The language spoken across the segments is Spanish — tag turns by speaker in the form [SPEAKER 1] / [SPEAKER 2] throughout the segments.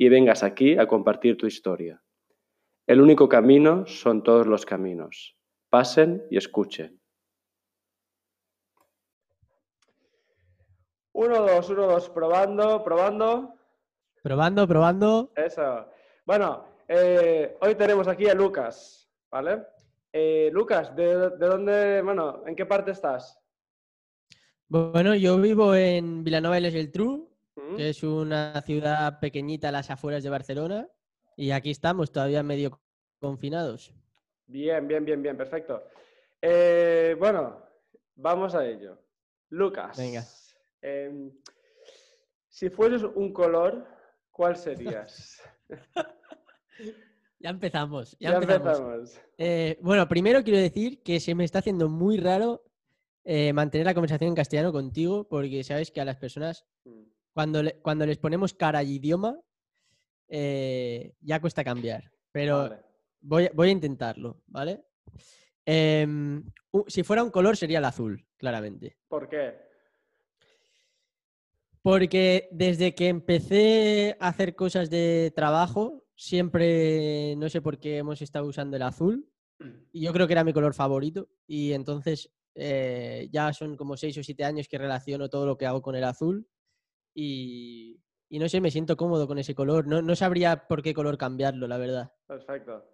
[SPEAKER 1] y vengas aquí a compartir tu historia. El único camino son todos los caminos. Pasen y escuchen. Uno, dos, uno, dos, probando, probando.
[SPEAKER 2] Probando, probando.
[SPEAKER 1] Eso. Bueno, eh, hoy tenemos aquí a Lucas, ¿vale? Eh, Lucas, ¿de, dónde, bueno, en qué parte estás?
[SPEAKER 2] Bueno, yo vivo en Vilanova y Geltrú, mm. que es una ciudad pequeñita a las afueras de Barcelona, y aquí estamos todavía medio confinados.
[SPEAKER 1] Bien, bien, bien, bien, perfecto. Eh, bueno, vamos a ello. Lucas.
[SPEAKER 2] Venga.
[SPEAKER 1] Em, si fueses un color, ¿Cuál serías?
[SPEAKER 2] ya empezamos. Ya, empezamos. Eh, bueno, primero quiero decir que se me está haciendo muy raro eh, mantener la conversación en castellano contigo, porque sabes que a las personas, cuando, cuando les ponemos cara y idioma, eh, ya cuesta cambiar. Pero voy, voy, a intentarlo, ¿vale? Em, si fuera un color sería el azul, claramente.
[SPEAKER 1] ¿Por qué?
[SPEAKER 2] Porque desde que empecé a hacer cosas de trabajo, siempre, no sé por qué hemos estado usando el azul. Y yo creo que era mi color favorito. Y entonces eh, ya son como seis o siete años que relaciono todo lo que hago con el azul. Y, no sé, me siento cómodo con ese color. No, no, sabría por qué color cambiarlo, la verdad.
[SPEAKER 1] Perfecto.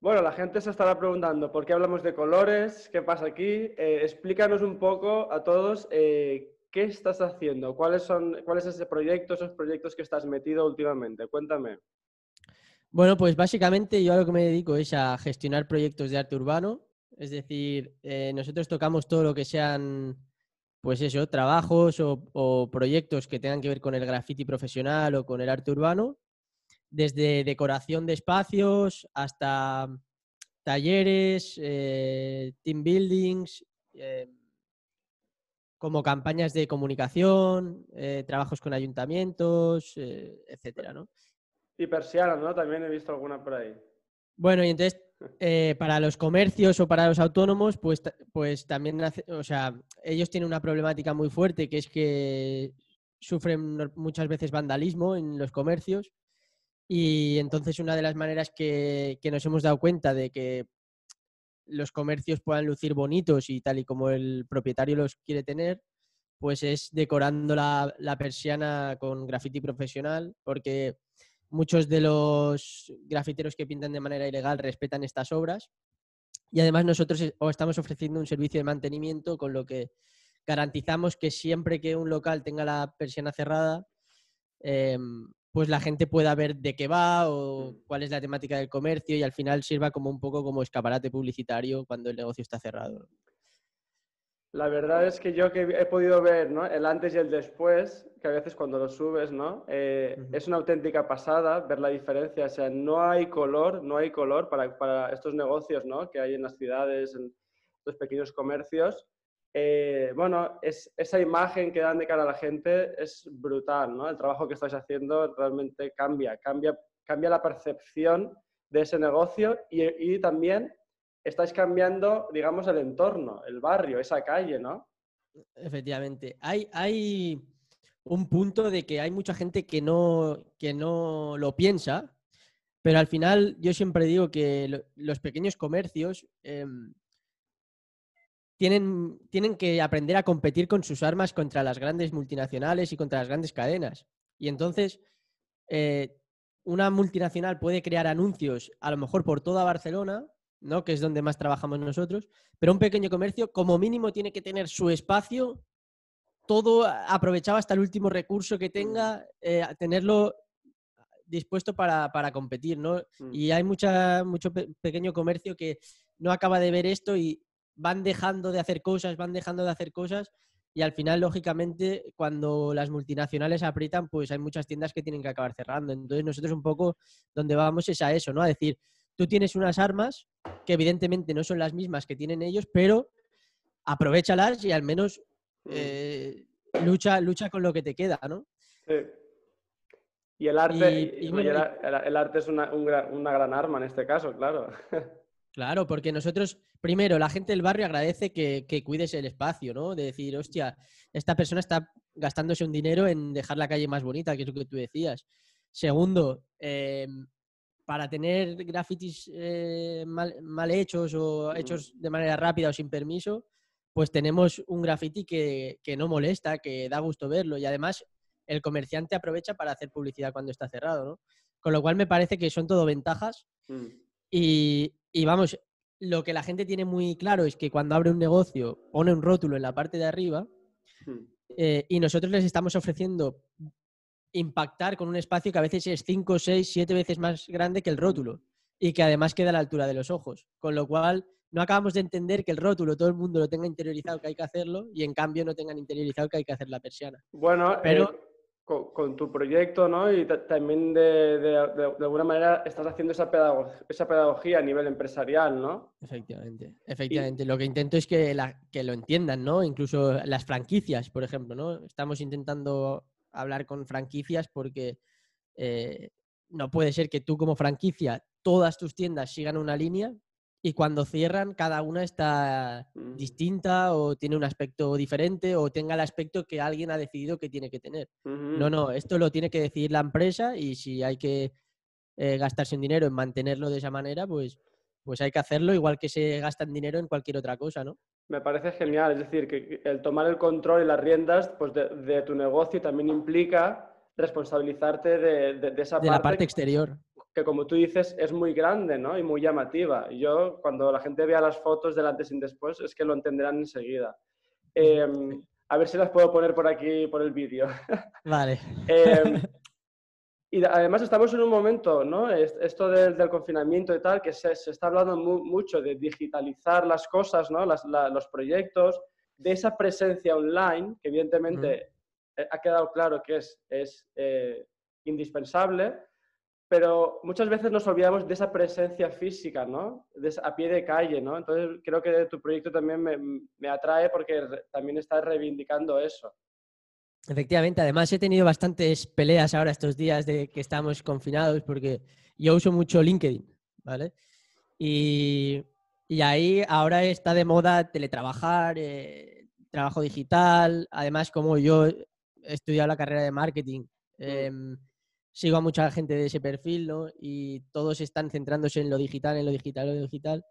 [SPEAKER 1] Bueno, la gente se estará preguntando por qué hablamos de colores, qué pasa aquí. Eh, explícanos un poco a todos eh, ¿Qué estás haciendo? ¿Cuáles son, ¿Cuál es ese proyecto, esos proyectos que estás metido últimamente? Cuéntame.
[SPEAKER 2] Bueno, pues básicamente yo a lo que me dedico es a gestionar proyectos de arte urbano. Es decir, eh, nosotros tocamos todo lo que sean, pues eso, trabajos o, proyectos que tengan que ver con el graffiti profesional o con el arte urbano. Desde decoración de espacios hasta talleres, eh, team buildings, eh, como campañas de comunicación, eh, trabajos con ayuntamientos, etcétera, ¿no?
[SPEAKER 1] Y persianas, ¿no? También he visto alguna por ahí.
[SPEAKER 2] Bueno, y entonces, eh, para los comercios o para los autónomos, pues, pues también, o sea, ellos tienen una problemática muy fuerte, que es que sufren muchas veces vandalismo en los comercios. Y entonces una de las maneras que, que nos hemos dado cuenta de que los comercios puedan lucir bonitos y tal y como el propietario los quiere tener, pues es decorando la, persiana con graffiti profesional, porque muchos de los grafiteros que pintan de manera ilegal respetan estas obras. Y además nosotros estamos ofreciendo un servicio de mantenimiento con lo que garantizamos que siempre que un local tenga la persiana cerrada, em, pues la gente pueda ver de qué va o mm. cuál es la temática del comercio y al final sirva como un poco como escaparate publicitario cuando el negocio está cerrado.
[SPEAKER 1] La verdad es que yo que he podido ver ¿no? el antes y el después, que a veces cuando lo subes, ¿no? Eh, es una auténtica pasada ver la diferencia. O sea, no hay color, no hay color para, para estos negocios ¿no? que hay en las ciudades, en los pequeños comercios. Eh, bueno, es, esa imagen que dan de cara a la gente es brutal, ¿no? El trabajo que estáis haciendo realmente cambia, cambia, cambia la percepción de ese negocio y, también estáis cambiando, digamos, el entorno, el barrio, esa calle, ¿no?
[SPEAKER 2] Efectivamente. Hay, hay un punto de que hay mucha gente que no, que no lo piensa, pero al final yo siempre digo que los pequeños comercios... Em, tienen, tienen que aprender a competir con sus armas contra las grandes multinacionales y contra las grandes cadenas. Y entonces, eh, una multinacional puede crear anuncios, a lo mejor por toda Barcelona, ¿no? que es donde más trabajamos nosotros, pero un pequeño comercio como mínimo tiene que tener su espacio, todo aprovechado hasta el último recurso que tenga, eh, tenerlo dispuesto para, competir. ¿no? Mm. Y hay mucha, mucho pequeño comercio que no acaba de ver esto y, van dejando de hacer cosas, van dejando de hacer cosas y al final, lógicamente, cuando las multinacionales aprietan, pues hay muchas tiendas que tienen que acabar cerrando. Entonces, nosotros un poco donde vamos es a eso, ¿no? A decir, tú tienes unas armas que evidentemente no son las mismas que tienen ellos, pero aprovechalas y al menos mm. eh, lucha, lucha con lo que te queda, ¿no? Sí.
[SPEAKER 1] Y el arte, el, arte es una, una gran arma en este caso, claro.
[SPEAKER 2] Claro, porque nosotros, primero, la gente del barrio agradece que, cuides el espacio, ¿no? De decir, hostia, esta persona está gastándose un dinero en dejar la calle más bonita, que es lo que tú decías. Segundo, em, para tener grafitis eh, mal, hechos o hechos de manera rápida o sin permiso, pues tenemos un graffiti que, no molesta, que da gusto verlo y además el comerciante aprovecha para hacer publicidad cuando está cerrado, ¿no? Con lo cual me parece que son todo ventajas. Mm. Y, y vamos, lo que la gente tiene muy claro es que cuando abre un negocio pone un rótulo en la parte de arriba hmm. eh, y nosotros les estamos ofreciendo impactar con un espacio que a veces es 5, 6, 7 veces más grande que el rótulo y que además queda a la altura de los ojos. Con lo cual, no acabamos de entender que el rótulo todo el mundo lo tenga interiorizado que hay que hacerlo y en cambio no tengan interiorizado que hay que hacer la persiana.
[SPEAKER 1] Bueno, pero... Eh, con, tu proyecto, ¿no? Y también de, de, alguna manera estás haciendo esa, esa pedagogía a nivel empresarial, ¿no?
[SPEAKER 2] Efectivamente, efectivamente. Lo que intento es que, la, que lo entiendan, ¿no? Incluso las franquicias, por ejemplo, ¿no? Estamos intentando hablar con franquicias porque eh, no puede ser que tú como franquicia todas tus tiendas sigan una línea y cuando cierran cada una está mm. distinta o tiene un aspecto diferente o tenga el aspecto que alguien ha decidido que tiene que tener. No, no, esto lo tiene que decidir la empresa y si hay que eh, gastarse un dinero en mantenerlo de esa manera, pues, pues hay que hacerlo igual que se gastan dinero en cualquier otra cosa, ¿no?
[SPEAKER 1] Me parece genial, es decir, que el tomar el control y las riendas pues de, tu negocio también implica responsabilizarte de, de, esa
[SPEAKER 2] de la parte exterior
[SPEAKER 1] que como tú dices es muy grande ¿no? y muy llamativa. Yo cuando la gente vea las fotos del antes y después es que lo entenderán enseguida. Em, a ver si las puedo poner por aquí, por el vídeo.
[SPEAKER 2] Vale.
[SPEAKER 1] Em, y además estamos en un momento, ¿no? Esto del, confinamiento y tal, que se, está hablando mucho de digitalizar las cosas, ¿no? los proyectos, de esa presencia online, que evidentemente ha quedado claro que es, es eh, indispensable, pero muchas veces nos olvidamos de esa presencia física, ¿no? a pie de calle, ¿no? Entonces creo que tu proyecto también me, atrae porque también estás reivindicando eso.
[SPEAKER 2] Efectivamente, además he tenido bastantes peleas ahora estos días de que estamos confinados porque yo uso mucho LinkedIn, ¿vale? Y, ahí ahora está de moda teletrabajar, eh, trabajo digital, además como yo he estudiado la carrera de marketing. Mm. Em, sigo a mucha gente de ese perfil, ¿no? Y todos están centrándose en lo digital, en lo digital, en lo digital.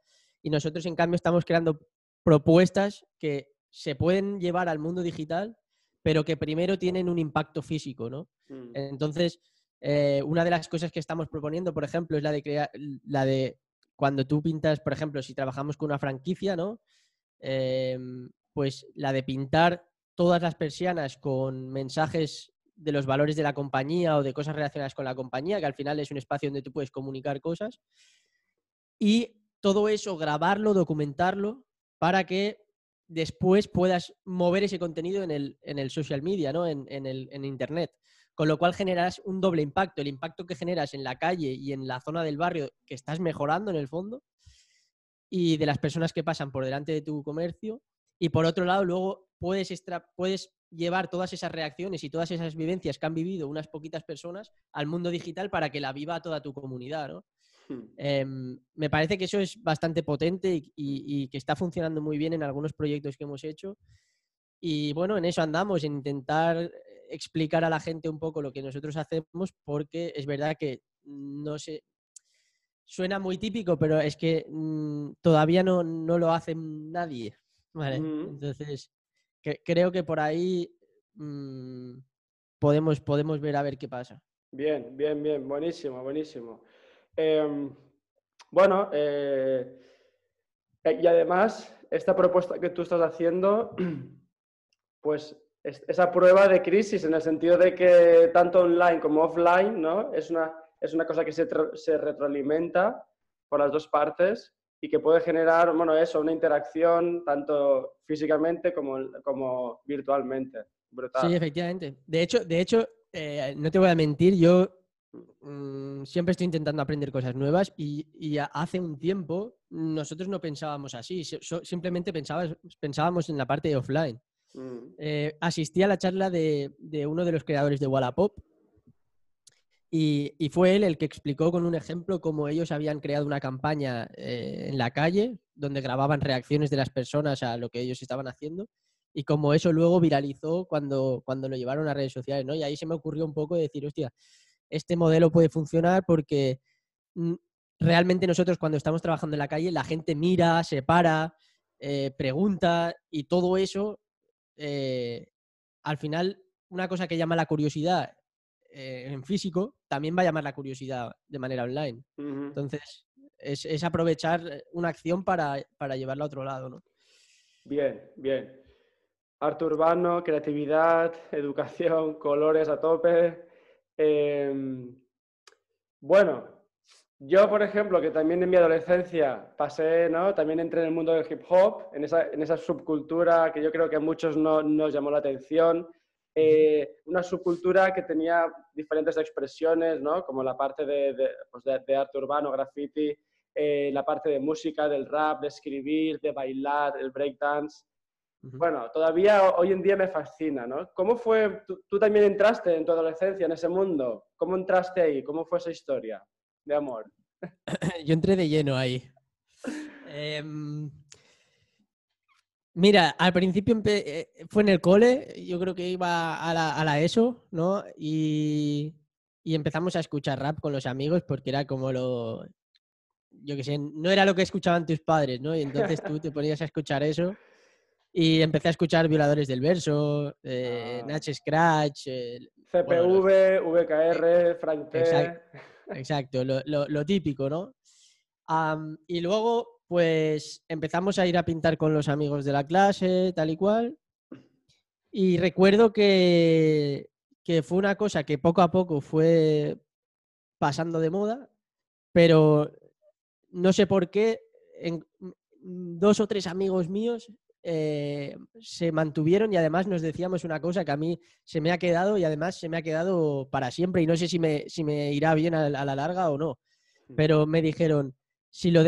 [SPEAKER 2] Y nosotros, en cambio, estamos creando propuestas que se pueden llevar al mundo digital, pero que primero tienen un impacto físico, ¿no? Mm. Entonces, eh, una de las cosas que estamos proponiendo, por ejemplo, es la de crear, la de cuando tú pintas, por ejemplo, si trabajamos con una franquicia, ¿no? Em, pues la de pintar todas las persianas con mensajes de los valores de la compañía o de cosas relacionadas con la compañía, que al final es un espacio donde tú puedes comunicar cosas. Y todo eso, grabarlo, documentarlo, para que después puedas mover ese contenido en el, en el social media, ¿no? en, el, en Internet. Con lo cual generas un doble impacto. El impacto que generas en la calle y en la zona del barrio que estás mejorando en el fondo y de las personas que pasan por delante de tu comercio. Y por otro lado, luego puedes, extra, puedes llevar todas esas reacciones y todas esas vivencias que han vivido unas poquitas personas al mundo digital para que la viva toda tu comunidad, ¿no? Hmm. Em, me parece que eso es bastante potente y, que está funcionando muy bien en algunos proyectos que hemos hecho. Y bueno, en eso andamos, en intentar explicar a la gente un poco lo que nosotros hacemos, porque es verdad que no sé, suena muy típico, pero es que mm, todavía no, no, lo hace nadie. ¿vale? Entonces, creo que por ahí mm, podemos, podemos ver a ver qué pasa.
[SPEAKER 1] Bien, bien, bien, buenísimo, buenísimo. Em, bueno, eh, eh, y además, esta propuesta que tú estás haciendo, pues esa prueba de crisis en el sentido de que tanto online como offline, ¿no? Es una, es una cosa que se, se retroalimenta por las dos partes y que puede generar, bueno, eso, una interacción tanto físicamente como, como virtualmente. Brutal.
[SPEAKER 2] Sí, efectivamente. De hecho, de hecho eh, no te voy a mentir, yo mm, siempre estoy intentando aprender cosas nuevas y, hace un tiempo nosotros no pensábamos así, simplemente pensábamos en la parte de offline. Mm. Eh, asistí a la charla de, de, uno de los creadores de Wallapop y, fue él el que explicó con un ejemplo cómo ellos habían creado una campaña eh, en la calle donde grababan reacciones de las personas a lo que ellos estaban haciendo y cómo eso luego viralizó cuando, cuando lo llevaron a redes sociales, ¿no? Y ahí se me ocurrió un poco decir, hostia, este modelo puede funcionar porque mm, realmente nosotros cuando estamos trabajando en la calle la gente mira, se para, eh, pregunta y todo eso, eh, al final, una cosa que llama la curiosidad eh, en físico, también va a llamar la curiosidad de manera online. Entonces, es, aprovechar eh, una acción para, llevarla a otro lado, ¿no?
[SPEAKER 1] Bien, bien. Arte urbano, creatividad, educación, colores a tope. Em, bueno, yo, por ejemplo, que también en mi adolescencia pasé, ¿no? También entré en el mundo del hip hop, en esa, en esa subcultura que yo creo que a muchos no nos llamó la atención. Eh, una subcultura que tenía diferentes expresiones, ¿no? como la parte de, de, pues de, arte urbano, graffiti, eh, la parte de música, del rap, de escribir, de bailar, el breakdance. Bueno, todavía hoy en día me fascina, ¿no? ¿Cómo fue, tú, también entraste en tu adolescencia en ese mundo? ¿Cómo entraste ahí? ¿Cómo fue esa historia de amor?
[SPEAKER 2] Yo entré de lleno ahí. Em, Mira, al principio eh, fue en el cole, yo creo que iba a la, ESO, ¿no? Y, empezamos a escuchar rap con los amigos porque era como lo, yo qué sé, no era lo que escuchaban tus padres, ¿no? Y entonces tú te ponías a escuchar eso y empecé a escuchar Violadores del Verso, eh, ah. Natch Scratch.
[SPEAKER 1] CPV, VKR, Frank
[SPEAKER 2] Exacto, lo, típico, ¿no? y luego pues empezamos a ir a pintar con los amigos de la clase, tal y cual. Y recuerdo que, fue una cosa que poco a poco fue pasando de moda, pero no sé por qué, en, dos o tres amigos míos eh, se mantuvieron y además nos decíamos una cosa que a mí se me ha quedado y además se me ha quedado para siempre y no sé si me, si me irá bien a la larga o no, mm. pero me dijeron, si lo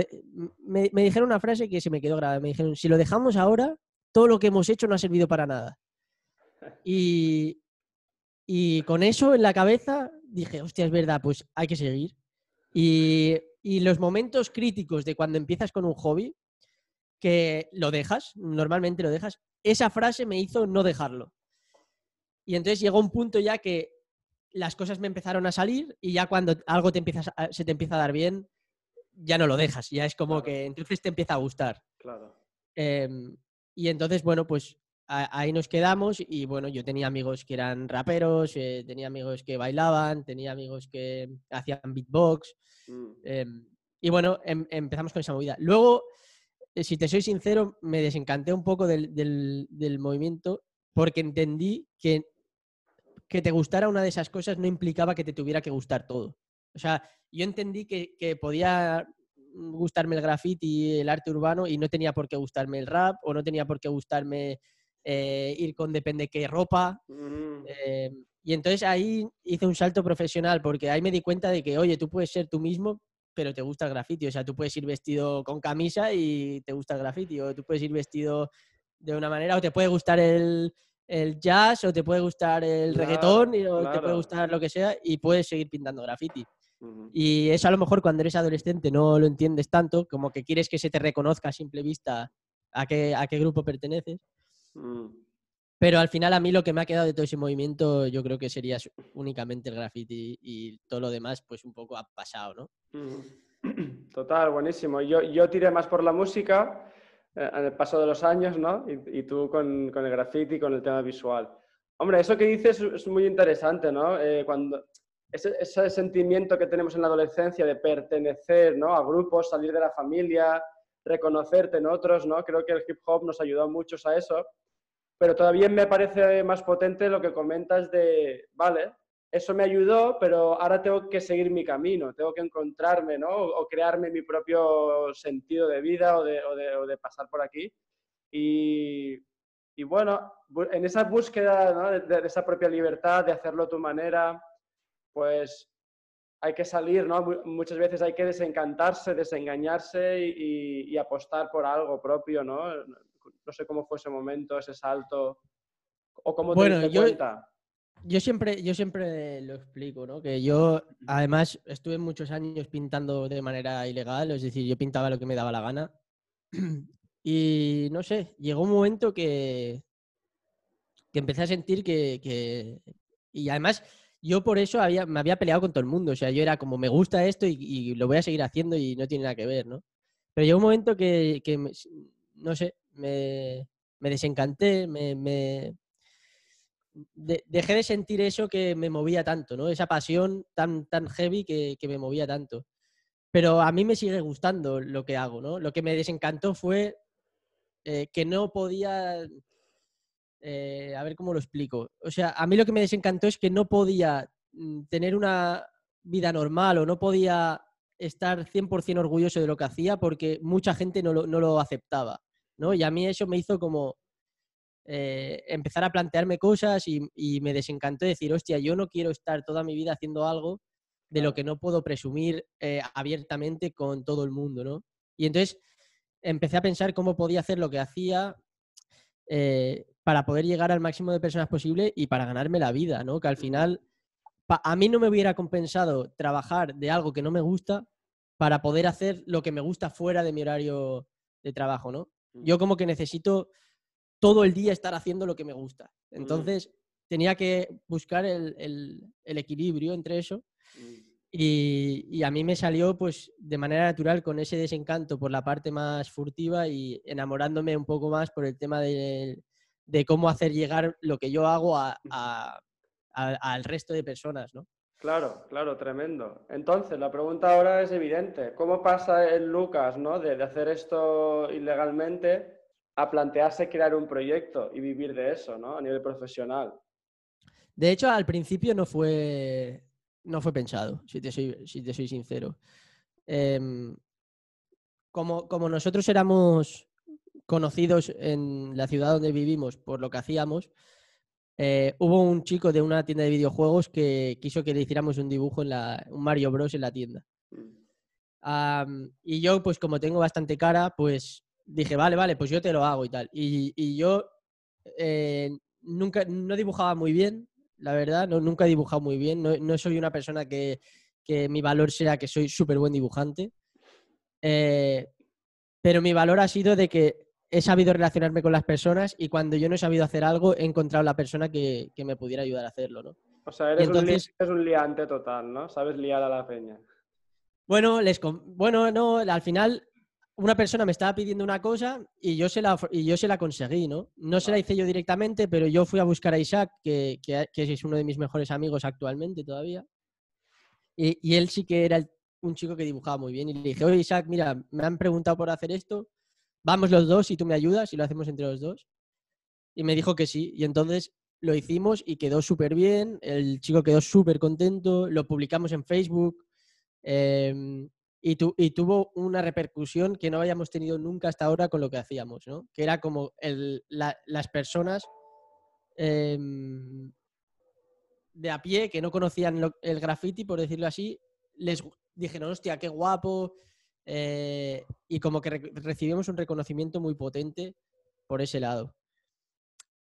[SPEAKER 2] me, dijeron una frase que se me quedó grabada. Me dijeron, si lo dejamos ahora, todo lo que hemos hecho no ha servido para nada. Y, y con eso en la cabeza dije, hostia, es verdad, pues hay que seguir. Y, y los momentos críticos de cuando empiezas con un hobby, que lo dejas, normalmente lo dejas, esa frase me hizo no dejarlo. Y entonces llegó un punto ya que las cosas me empezaron a salir y ya cuando algo te empieza se te empieza a dar bien, ya no lo dejas, ya es como que entonces te empieza a gustar.
[SPEAKER 1] Claro.
[SPEAKER 2] Em, y entonces, bueno, pues ahí nos quedamos y bueno, yo tenía amigos que eran raperos, eh, tenía amigos que bailaban, tenía amigos que hacían beatbox. Mm. Em, y bueno, em, empezamos con esa movida. Luego, si te soy sincero, me desencanté un poco del, del movimiento porque entendí que que te gustara una de esas cosas no implicaba que te tuviera que gustar todo. O sea, yo entendí que, podía gustarme el graffiti y el arte urbano y no tenía por qué gustarme el rap o no tenía por qué gustarme eh, ir con depende qué ropa. Mm. Eh, y entonces ahí hice un salto profesional porque ahí me di cuenta de que, oye, tú puedes ser tú mismo, pero te gusta el graffiti. O sea, tú puedes ir vestido con camisa y te gusta el graffiti. O tú puedes ir vestido de una manera o te puede gustar el, jazz o te puede gustar el reggaetón o te puede gustar lo que sea y puedes seguir pintando graffiti. Y eso a lo mejor cuando eres adolescente no lo entiendes tanto, como que quieres que se te reconozca a simple vista a qué, a qué grupo perteneces. Mm. Pero al final a mí lo que me ha quedado de todo ese movimiento yo creo que sería únicamente el graffiti y todo lo demás pues un poco ha pasado, ¿no?
[SPEAKER 1] Total, buenísimo. Yo, yo tiré más por la música eh, en el paso de los años, ¿no? Y, tú con, con, el graffiti, con el tema visual. Hombre, eso que dices es muy interesante, ¿no? Eh, cuando, ese, sentimiento que tenemos en la adolescencia de pertenecer ¿no? a grupos, salir de la familia, reconocerte en otros, ¿no? Creo que el hip hop nos ayudó mucho a eso. Pero todavía me parece más potente lo que comentas de, vale, eso me ayudó, pero ahora tengo que seguir mi camino, tengo que encontrarme, ¿no? O, crearme mi propio sentido de vida o de, o de, pasar por aquí. Y, y, bueno, en esa búsqueda ¿no? de, esa propia libertad, de hacerlo a tu manera, pues hay que salir, ¿no? Muchas veces hay que desencantarse, desengañarse y, y, apostar por algo propio, ¿no? No sé cómo fue ese momento, ese salto, o cómo te
[SPEAKER 2] bueno, yo, cuenta. Yo siempre, yo siempre lo explico, ¿no? Que yo, además, estuve muchos años pintando de manera ilegal, es decir, yo pintaba lo que me daba la gana. Y no sé, llegó un momento que, que empecé a sentir que, que... Y además, yo por eso había, me había peleado con todo el mundo. O sea, yo era como, me gusta esto y, lo voy a seguir haciendo y no tiene nada que ver, ¿no? Pero llegó un momento que, no sé, me, desencanté, me, dejé de sentir eso que me movía tanto, ¿no? Esa pasión tan, tan heavy que, me movía tanto. Pero a mí me sigue gustando lo que hago, ¿no? Lo que me desencantó fue eh, que no podía eh, a ver cómo lo explico. O sea, a mí lo que me desencantó es que no podía mm, tener una vida normal o no podía estar 100% orgulloso de lo que hacía porque mucha gente no lo, aceptaba, ¿no? Y a mí eso me hizo como eh, empezar a plantearme cosas y, me desencantó decir, hostia, yo no quiero estar toda mi vida haciendo algo de lo que no puedo presumir eh, abiertamente con todo el mundo, ¿no? Y entonces empecé a pensar cómo podía hacer lo que hacía para poder llegar al máximo de personas posible y para ganarme la vida, ¿no? Que al final a mí no me hubiera compensado trabajar de algo que no me gusta para poder hacer lo que me gusta fuera de mi horario de trabajo, ¿no? Yo como que necesito todo el día estar haciendo lo que me gusta. Entonces tenía que buscar el, equilibrio entre eso mm. y, y, a mí me salió pues de manera natural con ese desencanto por la parte más furtiva y enamorándome un poco más por el tema del de cómo hacer llegar lo que yo hago a, al resto de personas, ¿no?
[SPEAKER 1] Claro, claro, tremendo. Entonces, la pregunta ahora es evidente. ¿Cómo pasa el Lucas, ¿no? De, hacer esto ilegalmente a plantearse crear un proyecto y vivir de eso, ¿no? A nivel profesional.
[SPEAKER 2] De hecho, al principio no fue, no fue pensado, si te soy, sincero. Em, como, como nosotros éramos conocidos en la ciudad donde vivimos por lo que hacíamos, eh, hubo un chico de una tienda de videojuegos que quiso que le hiciéramos un dibujo en la, un Mario Bros en la tienda. y yo, pues como tengo bastante cara, pues dije, vale, vale, pues yo te lo hago y tal. Y, yo eh, nunca, no dibujaba muy bien, la verdad, no, nunca he dibujado muy bien. No, soy una persona que, que, mi valor sea que soy súper buen dibujante. Eh, pero mi valor ha sido de que he sabido relacionarme con las personas y cuando yo no he sabido hacer algo, he encontrado la persona que, me pudiera ayudar a hacerlo, ¿no?
[SPEAKER 1] O sea, eres, un, liante total, ¿no? Sabes liar a la peña.
[SPEAKER 2] Bueno, les bueno, no, al final una persona me estaba pidiendo una cosa y yo se la, y yo se la conseguí, ¿no? No se la hice yo directamente, pero yo fui a buscar a Isaac, que, es uno de mis mejores amigos actualmente todavía. Y, él sí que era un chico que dibujaba muy bien. Y le dije, oye Isaac, mira, me han preguntado por hacer esto vamos los dos y tú me ayudas y lo hacemos entre los dos. Y me dijo que sí. Y entonces lo hicimos y quedó súper bien. El chico quedó súper contento. Lo publicamos en Facebook. Em, y, tuvo una repercusión que no habíamos tenido nunca hasta ahora con lo que hacíamos, ¿no? Que era como las personas em, de a pie que no conocían el graffiti, por decirlo así, les dijeron, hostia, qué guapo, eh, y como que recibimos un reconocimiento muy potente por ese lado.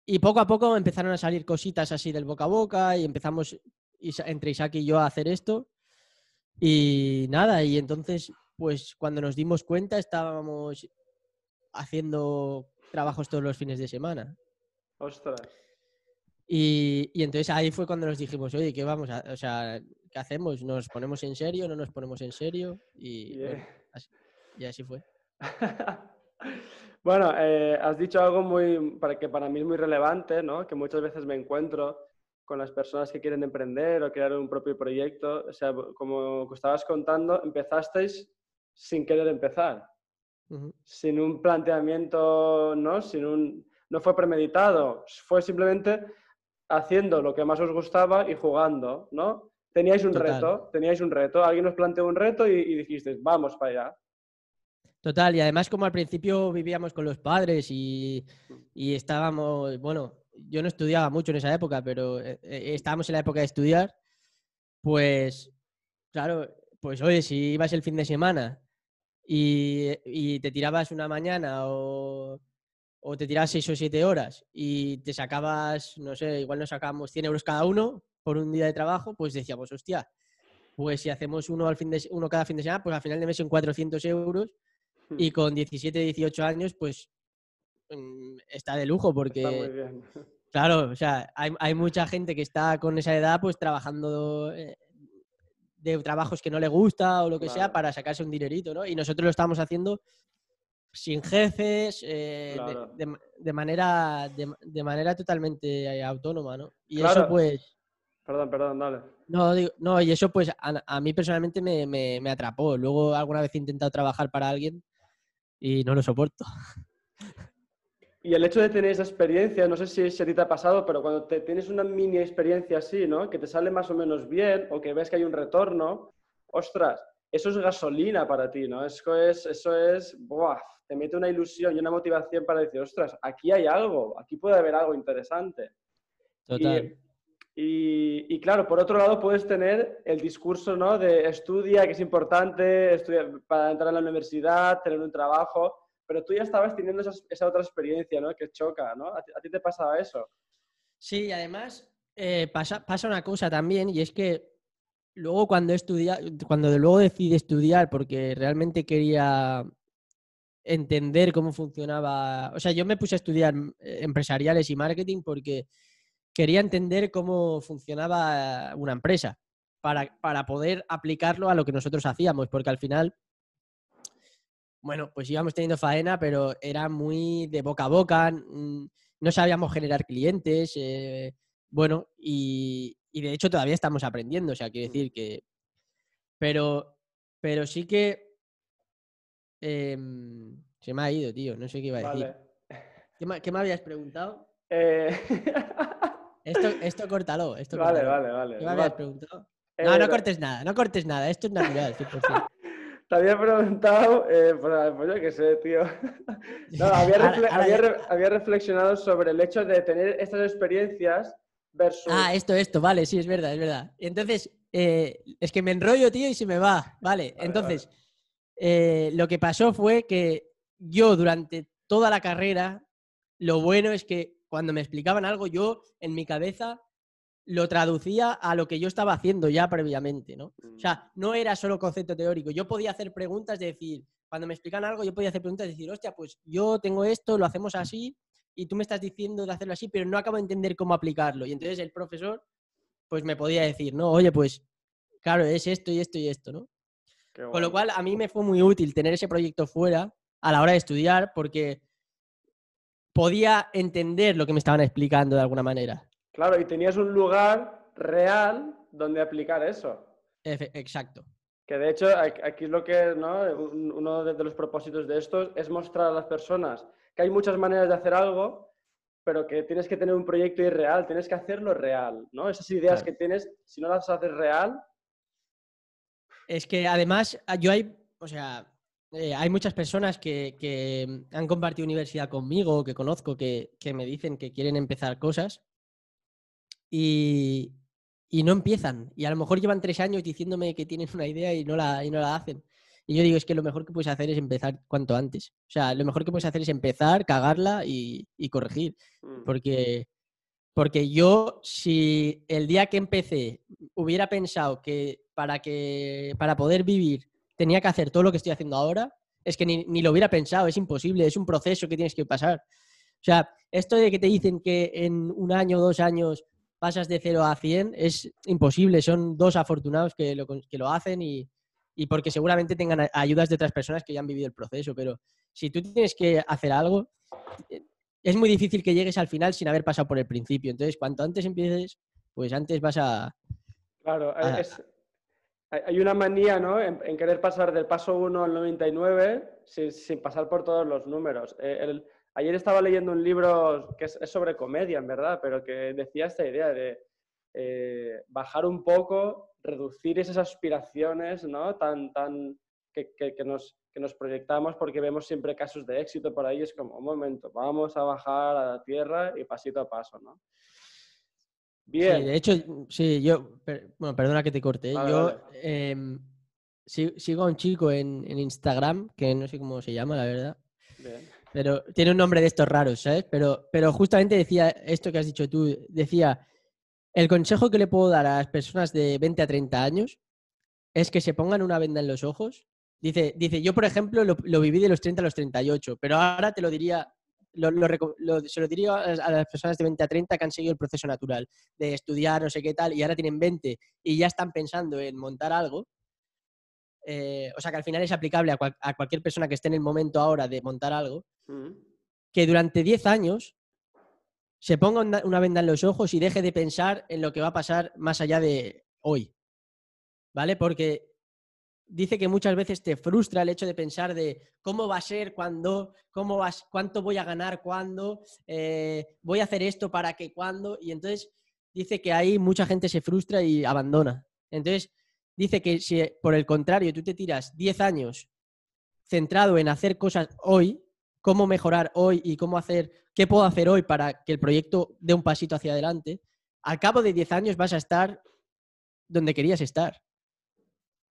[SPEAKER 2] Y poco a poco empezaron a salir cositas así del boca a boca y empezamos entre Isaac y yo a hacer esto. Y nada, y entonces, pues cuando nos dimos cuenta estábamos haciendo trabajos todos los fines de semana.
[SPEAKER 1] Ostras.
[SPEAKER 2] Y, entonces ahí fue cuando nos dijimos, oye, ¿qué vamos a, o sea, qué hacemos? ¿Nos ponemos en serio? ¿No nos ponemos en serio? Y y así fue.
[SPEAKER 1] bueno, eh, has dicho algo muy, para que para mí es muy relevante, ¿no? Que muchas veces me encuentro con las personas que quieren emprender o crear un propio proyecto. O sea, como estabas contando, empezasteis sin querer empezar, sin un planteamiento, ¿no? Sin un, no fue premeditado, fue simplemente haciendo lo que más os gustaba y jugando, ¿no? Teníais un reto, teníais un reto, alguien os planteó un reto y, y dijisteis, vamos para allá.
[SPEAKER 2] Total, y además como al principio vivíamos con los padres y, y estábamos, bueno, yo no estudiaba mucho en esa época, pero eh, eh, estábamos en la época de estudiar, pues, claro, pues oye, si ibas el fin de semana y, y te tirabas una mañana o, o, te tirabas seis o siete horas y te sacabas, no sé, igual nos sacábamos 100 euros cada uno por un día de trabajo, pues decíamos, hostia, pues si hacemos uno, al fin de, uno cada fin de semana, pues al final de mes son 400 euros y con 17, 18 años, pues mm, está de lujo porque... Claro, o sea, hay, hay, mucha gente que está con esa edad pues trabajando eh, de trabajos que no le gusta o lo que sea para sacarse un dinerito, ¿no? Y nosotros lo estamos haciendo sin jefes, eh, de, de, manera, de, manera totalmente eh, autónoma, ¿no? Y eso pues...
[SPEAKER 1] Perdón, perdón, dale.
[SPEAKER 2] No, digo, no y eso pues a, a mí personalmente me, me, me, atrapó. Luego alguna vez he intentado trabajar para alguien y no lo soporto.
[SPEAKER 1] Y el hecho de tener esa experiencia, no sé si, a ti te ha pasado, pero cuando te, tienes una mini experiencia así, ¿no? Que te sale más o menos bien o que ves que hay un retorno, ostras, eso es gasolina para ti, ¿no? Eso es, eso es, ¡buah! Te mete una ilusión y una motivación para decir, ostras, aquí hay algo, aquí puede haber algo interesante.
[SPEAKER 2] Total.
[SPEAKER 1] Y, y, claro, por otro lado puedes tener el discurso, ¿no? De estudia, que es importante, estudia para entrar a la universidad, tener un trabajo pero tú ya estabas teniendo esa, otra experiencia, ¿no? Que choca, ¿no? ¿A ti, te pasaba eso?
[SPEAKER 2] Sí, y además eh, pasa, pasa una cosa también, y es que luego cuando estudia, cuando luego decidí estudiar porque realmente quería entender cómo funcionaba, o sea, yo me puse a estudiar eh, empresariales y marketing porque quería entender cómo funcionaba una empresa para, para poder aplicarlo a lo que nosotros hacíamos, porque al final bueno, pues íbamos teniendo faena, pero era muy de boca a boca, mm, no sabíamos generar clientes, eh, bueno, y, de hecho todavía estamos aprendiendo, o sea, quiero decir que... Pero, pero sí que... Em, se me ha ido, tío, no sé qué iba a decir. ¿Qué, me, habías preguntado? Eh... Esto, esto córtalo, esto
[SPEAKER 1] Vale, vale, vale.
[SPEAKER 2] ¿Qué me habías preguntado? No, no cortes nada, no cortes nada, esto es natural, 100%.
[SPEAKER 1] Te había preguntado, eh, pues, pues, yo qué sé, tío. No, había, reflexionado sobre el hecho de tener estas experiencias versus...
[SPEAKER 2] Ah, esto, esto, vale, sí, es verdad, es verdad. Entonces, eh, es que me enrollo, tío, y se me va. Vale, entonces, eh, lo que pasó fue que yo durante toda la carrera, lo bueno es que cuando me explicaban algo, yo en mi cabeza lo traducía a lo que yo estaba haciendo ya previamente, ¿no? O sea, mm. no era solo concepto teórico. Yo podía hacer preguntas de decir, cuando me explican algo, yo podía hacer preguntas de decir, hostia, pues yo tengo esto, lo hacemos así, y tú me estás diciendo de hacerlo así, pero no acabo de entender cómo aplicarlo. Y entonces el profesor, pues me podía decir, no, oye, pues claro, es esto y esto y esto, ¿no? Con lo cual, a mí me fue muy útil tener ese proyecto fuera a la hora de estudiar, porque podía entender lo que me estaban explicando de alguna manera.
[SPEAKER 1] Claro, y tenías un lugar real donde aplicar eso.
[SPEAKER 2] Exacto.
[SPEAKER 1] Que de hecho, aquí es lo que, ¿no? Uno de los propósitos de esto es mostrar a las personas que hay muchas maneras de hacer algo, pero que tienes que tener un proyecto irreal, tienes que hacerlo real, ¿no? Esas ideas que tienes, si no las haces real.
[SPEAKER 2] Es que además, yo hay, o sea, eh, hay muchas personas que, que, han compartido universidad conmigo, que conozco, que, que me dicen que quieren empezar cosas y, no empiezan. Y a lo mejor llevan tres años diciéndome que tienen una idea y no la, y no la hacen. Y yo digo, es que lo mejor que puedes hacer es empezar cuanto antes. O sea, lo mejor que puedes hacer es empezar, cagarla y, corregir. Mm. Porque, porque yo, si el día que empecé hubiera pensado que para, que para poder vivir tenía que hacer todo lo que estoy haciendo ahora, es que ni, ni lo hubiera pensado, es imposible, es un proceso que tienes que pasar. O sea, esto de que te dicen que en un año o dos años pasas de 0 a 100 es imposible. Son dos afortunados que lo, que lo hacen y, porque seguramente tengan ayudas de otras personas que ya han vivido el proceso. Pero si tú tienes que hacer algo, es muy difícil que llegues al final sin haber pasado por el principio. Entonces, cuanto antes empieces, pues antes vas a...
[SPEAKER 1] Claro, hay una manía ¿no? en, querer pasar del paso 1 al 99 sin, sin pasar por todos los números. Eh, Ayer estaba leyendo un libro que es, sobre comedia, en verdad, pero que decía esta idea de eh, bajar un poco, reducir esas aspiraciones, ¿no? Tan, tan, que, que, nos, que nos proyectamos porque vemos siempre casos de éxito por ahí. Es como, un momento, vamos a bajar a la tierra y pasito a paso, ¿no?
[SPEAKER 2] Bien. Sí, de hecho, sí, yo, bueno, perdona que te corte. ¿eh? yo em, sigo a un chico en, en, Instagram, que no sé cómo se llama, la verdad. Pero tiene un nombre de estos raros, ¿sabes? Pero, pero justamente decía esto que has dicho tú, decía, el consejo que le puedo dar a las personas de 20 a 30 años es que se pongan una venda en los ojos. Dice, dice yo por ejemplo lo, lo viví de los 30 a los 38, pero ahora te lo diría se lo diría a las personas de 20 a 30 que han seguido el proceso natural de estudiar, no sé qué tal, y ahora tienen 20 y ya están pensando en montar algo. Eh, o sea que al final es aplicable a, cualquier persona que esté en el momento ahora de montar algo. Mm. Que durante 10 años se ponga una venda en los ojos y deje de pensar en lo que va a pasar más allá de hoy. ¿Vale? Porque dice que muchas veces te frustra el hecho de pensar de cómo va a ser, cuándo, cómo vas, cuánto voy a ganar, cuándo, eh, voy a hacer esto para que, cuándo. Y entonces dice que ahí mucha gente se frustra y abandona. Entonces dice que si por el contrario tú te tiras 10 años centrado en hacer cosas hoy, cómo mejorar hoy y cómo hacer, qué puedo hacer hoy para que el proyecto dé un pasito hacia adelante, al cabo de 10 años vas a estar donde querías estar.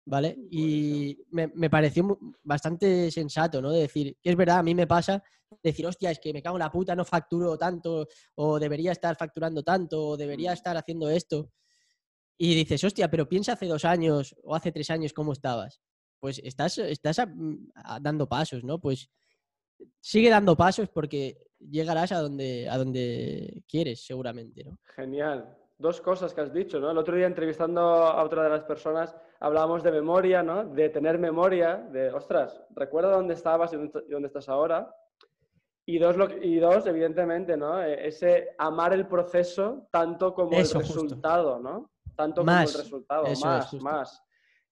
[SPEAKER 2] ¿Vale? Y me, pareció bastante sensato, ¿no? De decir, que es verdad, a mí me pasa decir, hostia, es que me cago en la puta, no facturo tanto, o debería estar facturando tanto, o debería estar haciendo esto. Y dices, hostia, pero piensa hace dos años o hace tres años cómo estabas. Pues estás, estás dando pasos, ¿no? Pues sigue dando pasos porque llegarás a donde, a donde quieres, seguramente, ¿no?
[SPEAKER 1] Genial dos cosas que has dicho, ¿no? El otro día entrevistando a otra de las personas hablábamos de memoria, ¿no? De tener memoria, de, ostras, recuerda dónde estabas y dónde estás ahora. Y dos, y dos evidentemente, ¿no? E, ese amar el proceso tanto como el resultado, ¿no? Tanto como el resultado, más, más.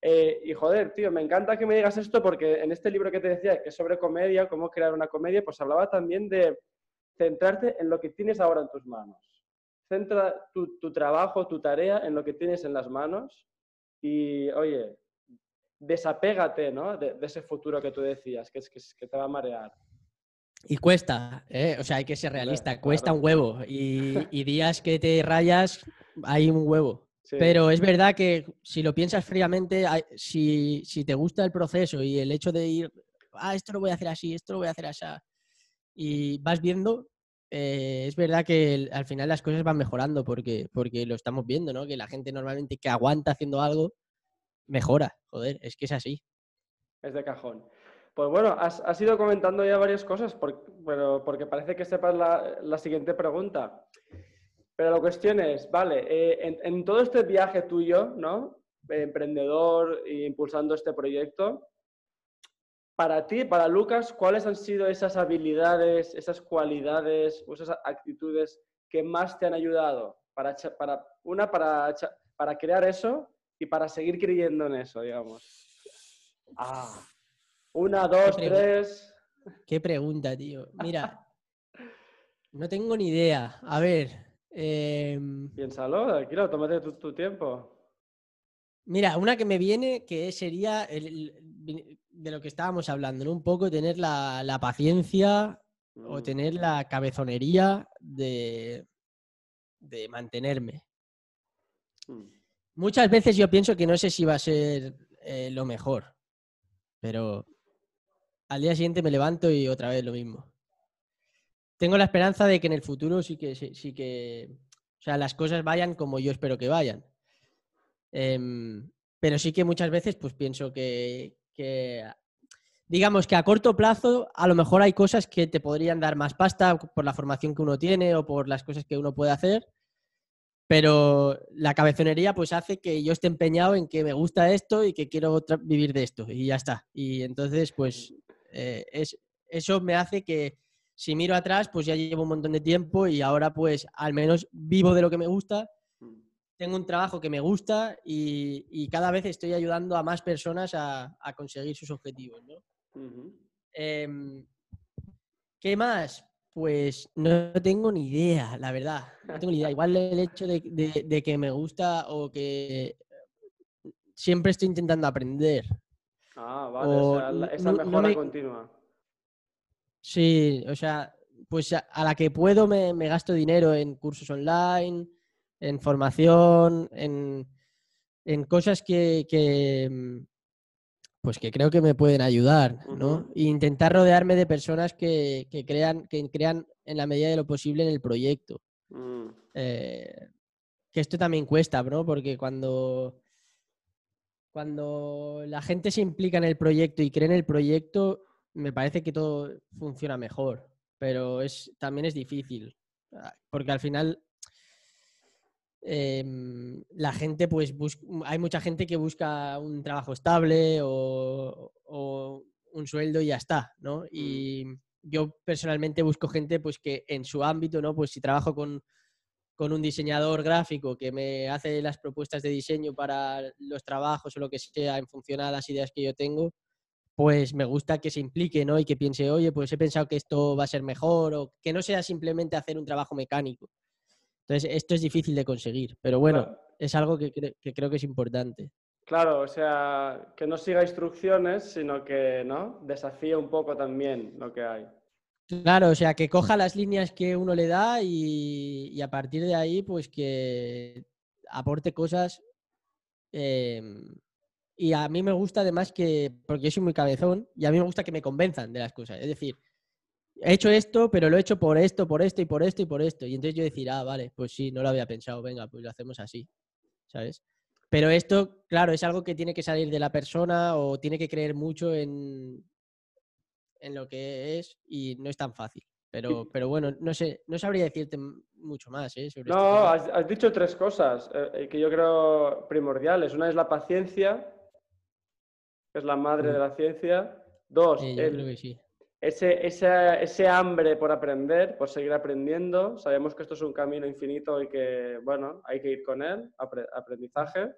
[SPEAKER 1] Eh, y joder, tío, me encanta que me digas esto porque en este libro que te decía, que es sobre comedia, cómo crear una comedia, pues hablaba también de centrarte en lo que tienes ahora en tus manos centra tu, trabajo, tu tarea en lo que tienes en las manos y, oye, desapégate ¿no? de, ese futuro que tú decías, que, es, que, te va a marear.
[SPEAKER 2] Y cuesta, ¿eh? o sea, hay que ser realista, cuesta un huevo. Y, días que te rayas, hay un huevo. Pero es verdad que si lo piensas fríamente, si, si, te gusta el proceso y el hecho de ir, ah, esto lo voy a hacer así, esto lo voy a hacer así, y vas viendo, eh, es verdad que al final las cosas van mejorando porque, porque lo estamos viendo, ¿no? Que la gente normalmente que aguanta haciendo algo mejora. Joder, es que es así.
[SPEAKER 1] Es de cajón. Pues bueno, has, ido comentando ya varias cosas, porque parece que sepas la, siguiente pregunta. Pero la cuestión es, vale, eh, en, todo este viaje tuyo, ¿no? emprendedor e impulsando este proyecto, para ti, para Lucas, ¿cuáles han sido esas habilidades, esas cualidades o esas actitudes que más te han ayudado? Para, para, una, para, para crear eso y para seguir creyendo en eso, digamos. Ah, una, dos, tres.
[SPEAKER 2] Qué pregunta, tío. Mira, no tengo ni idea. A ver. Em,
[SPEAKER 1] Piénsalo, tranquilo, tómate tu, tiempo.
[SPEAKER 2] Mira, una que me viene que sería el, de lo que estábamos hablando, ¿no? Un poco tener la, paciencia o mm. tener la cabezonería de, de mantenerme. Mm. Muchas veces yo pienso que no sé si va a ser eh, lo mejor, pero al día siguiente me levanto y otra vez lo mismo. Tengo la esperanza de que en el futuro sí que, sí, que, o sea, las cosas vayan como yo espero que vayan. Em, pero sí que muchas veces pues pienso que, que digamos que a corto plazo a lo mejor hay cosas que te podrían dar más pasta por la formación que uno tiene o por las cosas que uno puede hacer, pero la cabezonería pues hace que yo esté empeñado en que me gusta esto y que quiero vivir de esto y ya está. Y entonces pues eh, es, eso me hace que si miro atrás pues ya llevo un montón de tiempo y ahora pues al menos vivo de lo que me gusta tengo un trabajo que me gusta y, cada vez estoy ayudando a más personas a, conseguir sus objetivos. ¿no? Em, ¿Qué más? Pues no tengo ni idea, la verdad. No tengo ni idea. Igual el hecho de, que me gusta o que siempre estoy intentando aprender.
[SPEAKER 1] Ah, vale, o, sea, esa mejora continua.
[SPEAKER 2] Sí, o sea, pues a, la que puedo me, gasto dinero en cursos online, en formación, en, cosas que, mm, pues que creo que me pueden ayudar, ¿no? E intentar rodearme de personas que, crean, que crean en la medida de lo posible en el proyecto. Mm. Eh, que esto también cuesta, ¿no? Porque cuando, cuando la gente se implica en el proyecto y cree en el proyecto, me parece que todo funciona mejor. Pero es, también es difícil. Ah, porque al final Em, la gente, pues, hay mucha gente que busca un trabajo estable o, un sueldo y ya está, ¿no? Mm. Y yo personalmente busco gente, pues, que en su ámbito, ¿no? Pues si trabajo con, un diseñador gráfico que me hace las propuestas de diseño para los trabajos o lo que sea en función a las ideas que yo tengo, pues me gusta que se implique, ¿no? Y que piense, oye, pues he pensado que esto va a ser mejor o que no sea simplemente hacer un trabajo mecánico. Entonces, esto es difícil de conseguir, pero bueno, es algo que, creo que es importante.
[SPEAKER 1] Claro, o sea, que no siga instrucciones, sino que ¿no? desafíe un poco también lo que hay.
[SPEAKER 2] Claro, o sea, que coja las líneas que uno le da y, a partir de ahí, pues que aporte cosas. Em, y a mí me gusta además que, porque yo soy muy cabezón, y a mí me gusta que me convenzan de las cosas. Es decir, he hecho esto, pero lo he hecho por esto, por esto y por esto y por esto. Y entonces yo decir, ah, vale, pues sí, no lo había pensado, venga, pues lo hacemos así, ¿sabes? Pero esto, claro, es algo que tiene que salir de la persona o tiene que creer mucho en, en lo que es y no es tan fácil. Pero, pero bueno, no sé, no sabría decirte mucho más. ¿eh?
[SPEAKER 1] Sobre no, has, dicho tres cosas eh, eh, que yo creo primordiales. Una es la paciencia, que es la madre de la ciencia. Dos, el, sí ese, ese, hambre por aprender, por seguir aprendiendo. Sabemos que esto es un camino infinito y que, bueno, hay que ir con él, aprendizaje.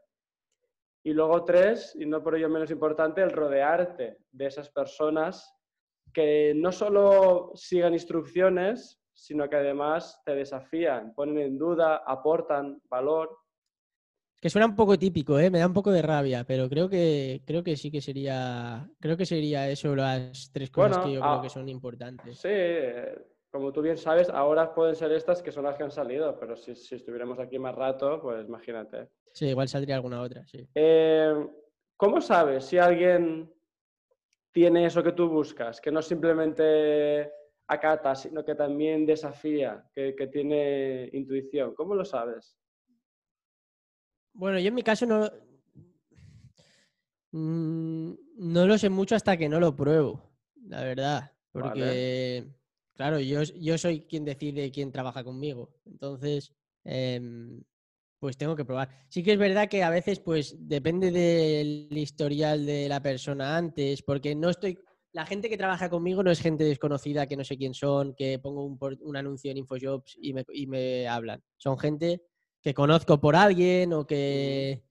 [SPEAKER 1] Y luego tres, y no por ello menos importante, el rodearte de esas personas que no solo sigan instrucciones, sino que además te desafían, ponen en duda, aportan valor
[SPEAKER 2] que suena un poco típico, ¿eh? me da un poco de rabia, pero creo que, creo que sí que sería, creo que sería eso las tres cosas que yo creo que son importantes.
[SPEAKER 1] Sí, como tú bien sabes, ahora pueden ser estas que son las que han salido, pero si, estuviéramos aquí más rato, pues imagínate.
[SPEAKER 2] Sí, igual saldría alguna otra, sí.
[SPEAKER 1] Eh, ¿Cómo sabes si alguien tiene eso que tú buscas, que no simplemente acata, sino que también desafía, que, que tiene intuición? ¿Cómo lo sabes?
[SPEAKER 2] Bueno, yo en mi caso no. Mm, no lo sé mucho hasta que no lo pruebo, la verdad. Porque, claro, yo, yo soy quien decide quién trabaja conmigo. Entonces, em, pues tengo que probar. Sí que es verdad que a veces, pues, depende del historial de la persona antes, porque no estoy. La gente que trabaja conmigo no es gente desconocida, que no sé quién son, que pongo un, un anuncio en InfoJobs y me, y me hablan. Son gente que conozco por alguien o que,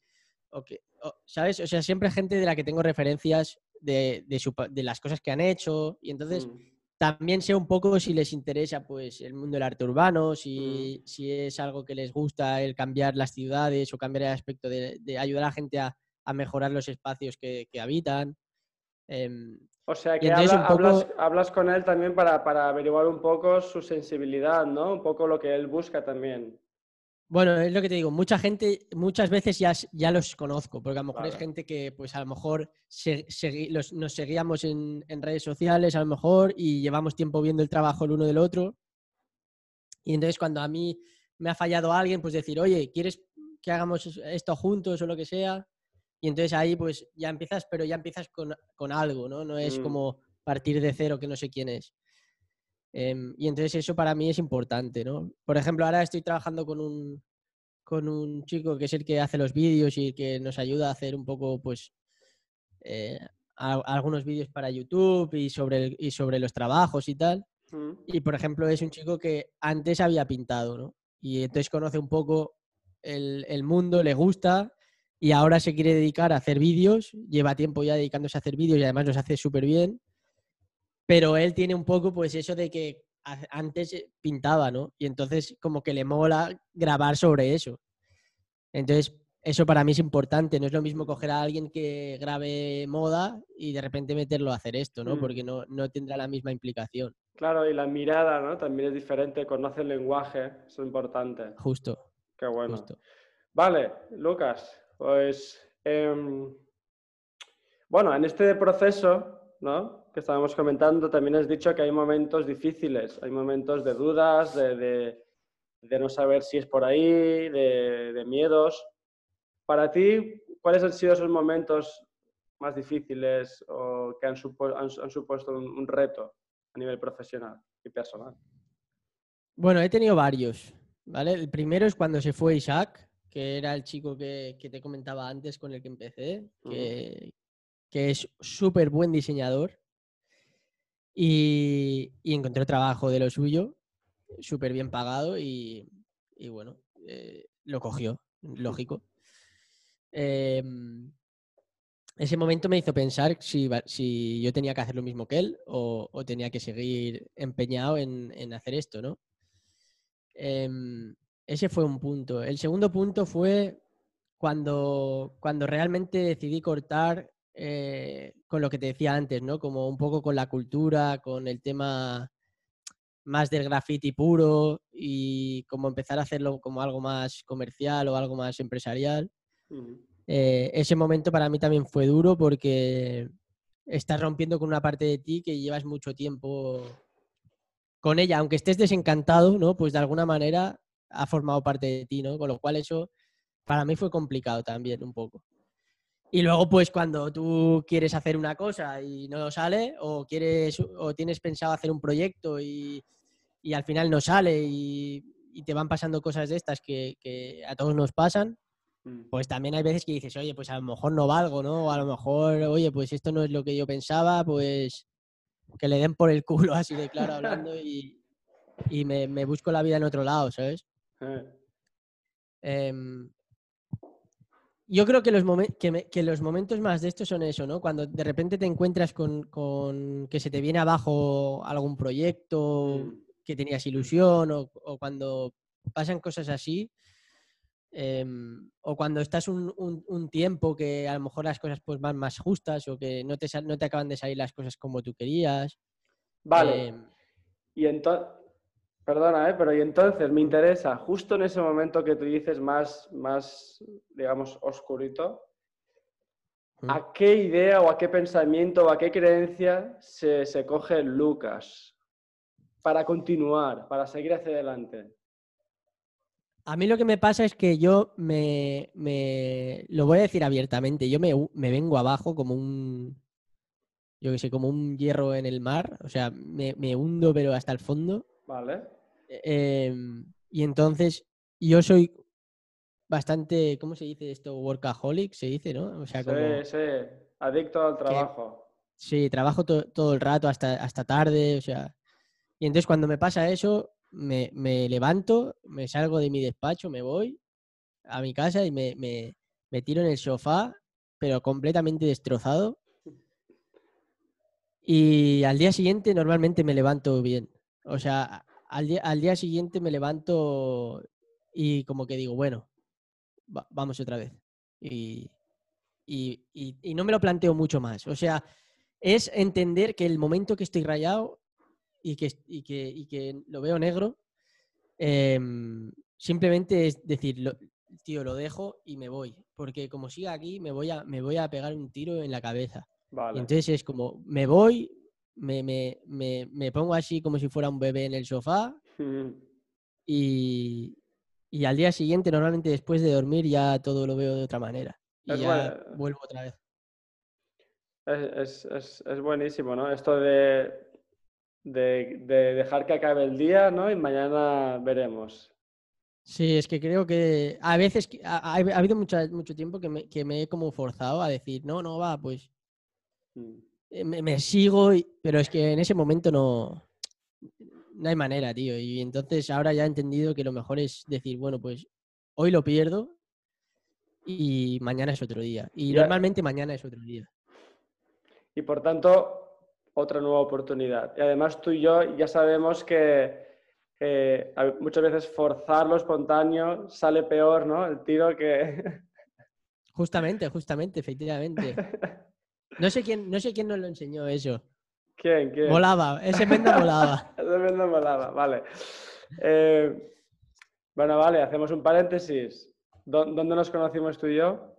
[SPEAKER 2] ¿sabes? O sea, siempre gente de la que tengo referencias de, de, las cosas que han hecho y entonces mm. también sé un poco si les interesa pues el mundo del arte urbano, si, mm. si es algo que les gusta el cambiar las ciudades o cambiar el aspecto de, ayudar a la gente a, mejorar los espacios que, habitan. Em,
[SPEAKER 1] o sea, que hablas, hablas, con él también para, para averiguar un poco su sensibilidad, ¿no? Un poco lo que él busca también.
[SPEAKER 2] Bueno, es lo que te digo, mucha gente, muchas veces ya, ya los conozco, porque a lo mejor es gente que pues a lo mejor nos seguíamos en, redes sociales, a lo mejor, y llevamos tiempo viendo el trabajo el uno del otro. Y entonces cuando a mí me ha fallado alguien, pues decir, oye, ¿quieres que hagamos esto juntos o lo que sea? Y entonces ahí pues ya empiezas, pero ya empiezas con, algo, ¿no? No es mm. como partir de cero que no sé quién es. Em, y entonces eso para mí es importante, ¿no? Por ejemplo, ahora estoy trabajando con un, con un chico que es el que hace los vídeos y que nos ayuda a hacer un poco, pues, eh, algunos vídeos para YouTube y sobre, y sobre los trabajos y tal. Mm. Y, por ejemplo, es un chico que antes había pintado, ¿no? Y entonces conoce un poco el, el mundo, le gusta y ahora se quiere dedicar a hacer vídeos. Lleva tiempo ya dedicándose a hacer vídeos y además los hace súper bien pero él tiene un poco, pues eso de que antes pintaba, ¿no? Y entonces como que le mola grabar sobre eso. Entonces, eso para mí es importante. No es lo mismo coger a alguien que grabe moda y de repente meterlo a hacer esto, ¿no?
[SPEAKER 1] Mm.
[SPEAKER 2] Porque no, no tendrá la misma implicación.
[SPEAKER 1] Claro, y la mirada, ¿no? También es diferente, conoce el lenguaje, eso es importante.
[SPEAKER 2] Justo.
[SPEAKER 1] Qué bueno.
[SPEAKER 2] justo.
[SPEAKER 1] Vale, Lucas, pues em, bueno, en este proceso, ¿no? Que estábamos comentando, también has dicho que hay momentos difíciles, hay momentos de dudas, de, de- de no saber si es por ahí, de, de miedos. Para ti, ¿cuáles han sido esos momentos más difíciles o que han, supo- han- han supuesto un, un reto a nivel profesional y personal?
[SPEAKER 2] Bueno, he tenido varios, ¿vale? El primero es cuando se fue Isaac, que era el chico que, que te comentaba antes con el que empecé, que, que es súper buen diseñador y, y encontró trabajo de lo suyo, súper bien pagado y, y bueno, eh, lo cogió, lógico. Em, ese momento me hizo pensar si, si yo tenía que hacer lo mismo que él o, o tenía que seguir empeñado en, en hacer esto, ¿no? Em, ese fue un punto. El segundo punto fue cuando, cuando realmente decidí cortar eh, con lo que te decía antes, ¿no? Como un poco con la cultura, con el tema más del graffiti puro y como empezar a hacerlo como algo más comercial o algo más empresarial. Eh, ese momento para mí también fue duro porque estás rompiendo con una parte de ti que llevas mucho tiempo con ella, aunque estés desencantado, ¿no? Pues de alguna manera ha formado parte de ti, ¿no? Con lo cual eso para mí fue complicado también un poco. Y luego, pues cuando tú quieres hacer una cosa y no sale, o quieres, o tienes pensado hacer un proyecto y, y al final no sale y, y te van pasando cosas de estas que, que a todos nos pasan,
[SPEAKER 1] Mm.
[SPEAKER 2] pues también hay veces que dices, oye, pues a lo mejor no valgo, ¿no? O a lo mejor, oye, pues esto no es lo que yo pensaba, pues que le den por el culo así de claro hablando y, y me, me busco la vida en otro lado, ¿sabes?
[SPEAKER 1] Eh,
[SPEAKER 2] Em, yo creo que los, que, me- que los momentos más de estos son eso, ¿no? Cuando de repente te encuentras con, con que se te viene abajo algún proyecto
[SPEAKER 1] mm.
[SPEAKER 2] que tenías ilusión o, o cuando pasan cosas así. em, o cuando estás un, un- un tiempo que a lo mejor las cosas pues van más justas o que no te, no te acaban de salir las cosas como tú querías.
[SPEAKER 1] Vale.
[SPEAKER 2] em,
[SPEAKER 1] Y entonces, perdona, ¿eh? pero y entonces me interesa, justo en ese momento que tú dices más, más digamos, oscurito,
[SPEAKER 2] Mm.
[SPEAKER 1] ¿a qué idea o a qué pensamiento o a qué creencia se, se coge Lucas para continuar, para seguir hacia adelante?
[SPEAKER 2] A mí lo que me pasa es que yo me, me- lo voy a decir abiertamente, yo me, me vengo abajo como un, yo que sé, como un hierro en el mar, o sea, me, me hundo pero hasta el fondo.
[SPEAKER 1] ¿Vale?
[SPEAKER 2] Em, y entonces yo soy bastante, ¿cómo se dice esto? Workaholic, se dice, ¿no? O sea, como,
[SPEAKER 1] Sí, sí, adicto al trabajo.
[SPEAKER 2] sí, trabajo to- todo el rato hasta, hasta tarde, o sea. Y entonces cuando me pasa eso, me, me levanto, me salgo de mi despacho, me voy a mi casa y me, me- me tiro en el sofá, pero completamente destrozado. Y al día siguiente normalmente me levanto bien. O sea, al día, al día siguiente me levanto y como que digo, bueno, va- vamos otra vez. Y, y- y- y no me lo planteo mucho más. O sea, es entender que el momento que estoy rayado y que, que, y que lo veo negro, em, simplemente es decir, lo- tío, lo dejo y me voy. Porque como siga aquí, me voy a, me voy a pegar un tiro en la cabeza.
[SPEAKER 1] Vale.
[SPEAKER 2] entonces es como, me voy, me, me- me- me pongo así como si fuera un bebé en el sofá y, y al día siguiente, normalmente después de dormir, ya todo lo veo de otra manera. Y
[SPEAKER 1] Es
[SPEAKER 2] ya vuelvo otra vez.
[SPEAKER 1] Es, es- es- es buenísimo, ¿no? Esto de, de, de dejar que acabe el día, ¿no? Y mañana veremos.
[SPEAKER 2] Sí, es que creo que a veces ha, ha- ha habido mucha- mucho tiempo que me, que me he como forzado a decir, no, no va, pues
[SPEAKER 1] Mm.
[SPEAKER 2] Me, me sigo, y- pero es que en ese momento no, no hay manera, tío. Y entonces ahora ya he entendido que lo mejor es decir, bueno, pues hoy lo pierdo y mañana es otro día. Y
[SPEAKER 1] Ya-
[SPEAKER 2] normalmente mañana es otro día.
[SPEAKER 1] Y por tanto, otra nueva oportunidad. Y además tú y yo ya sabemos que muchas veces forzar lo espontáneo sale peor, ¿no? El tiro que...
[SPEAKER 2] Justamente, justamente, efectivamente. No sé quién, no sé quién nos lo enseñó eso.
[SPEAKER 1] ¿Quién? ¿Quién?
[SPEAKER 2] Volaba, ese mendo volaba.
[SPEAKER 1] ese mendo volaba, vale. Eh, bueno, vale, hacemos un paréntesis. ¿Dónde nos conocimos tú y yo?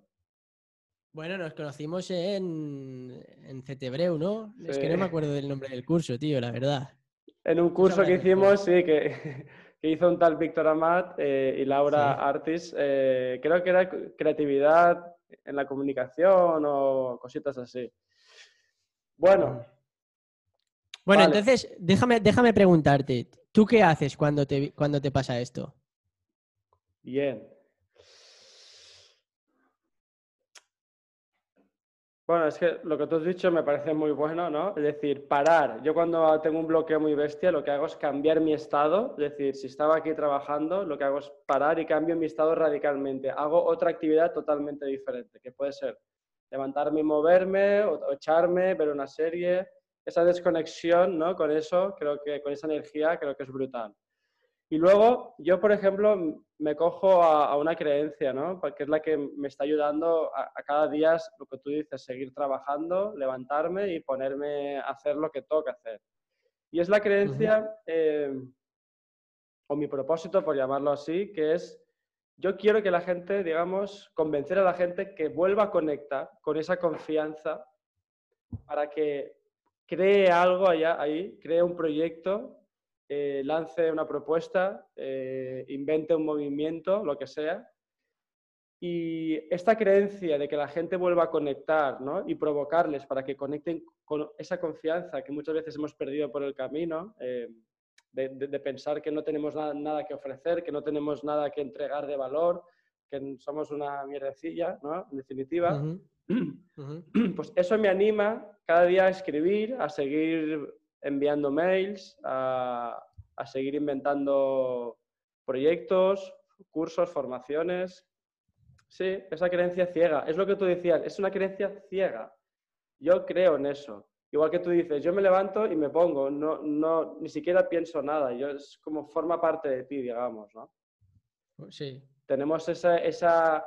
[SPEAKER 2] Bueno, nos conocimos en, en CTBreu, ¿no? Es que no me acuerdo del nombre del curso, tío, la verdad.
[SPEAKER 1] En un curso que hicimos, sí, que, que, hizo un tal Víctor Amat eh, y Laura Artis. Eh, creo que era creatividad en la comunicación o cositas así. Bueno.
[SPEAKER 2] Bueno, entonces, déjame, déjame preguntarte, ¿tú qué haces cuando te, cuando te pasa esto?
[SPEAKER 1] Bien. Bueno, es que lo que tú has dicho me parece muy bueno, ¿no? Es decir, parar. Yo cuando tengo un bloqueo muy bestia, lo que hago es cambiar mi estado. Es decir, si estaba aquí trabajando, lo que hago es parar y cambio mi estado radicalmente. Hago otra actividad totalmente diferente, que puede ser levantarme y moverme, o echarme, ver una serie. Esa desconexión, ¿no? Con eso, creo que con esa energía, creo que es brutal. Y luego, yo, por ejemplo, me cojo a, una creencia, ¿no? Porque es la que me está ayudando a, cada día, lo que tú dices, seguir trabajando, levantarme y ponerme a hacer lo que toca hacer. Y es la creencia, eh, o mi propósito, por llamarlo así, que es, yo quiero que la gente, digamos, convencer a la gente que vuelva a conectar con esa confianza para que cree algo allá, ahí, cree un proyecto eh, lance una propuesta, eh, invente un movimiento, lo que sea. Y esta creencia de que la gente vuelva a conectar y provocarles para que conecten con esa confianza que muchas veces hemos perdido por el camino, eh, de, pensar que no tenemos nada, que ofrecer, que no tenemos nada que entregar de valor, que somos una mierdecilla, ¿no? en definitiva, pues eso me anima cada día a escribir, a seguir enviando mails, a, seguir inventando proyectos, cursos, formaciones. Sí, esa creencia ciega. Es lo que tú decías, es una creencia ciega. Yo creo en eso. Igual que tú dices, yo me levanto y me pongo, no, no, ni siquiera pienso nada. Yo, es como forma parte de ti, digamos, ¿no?
[SPEAKER 2] Sí.
[SPEAKER 1] Tenemos esa, esa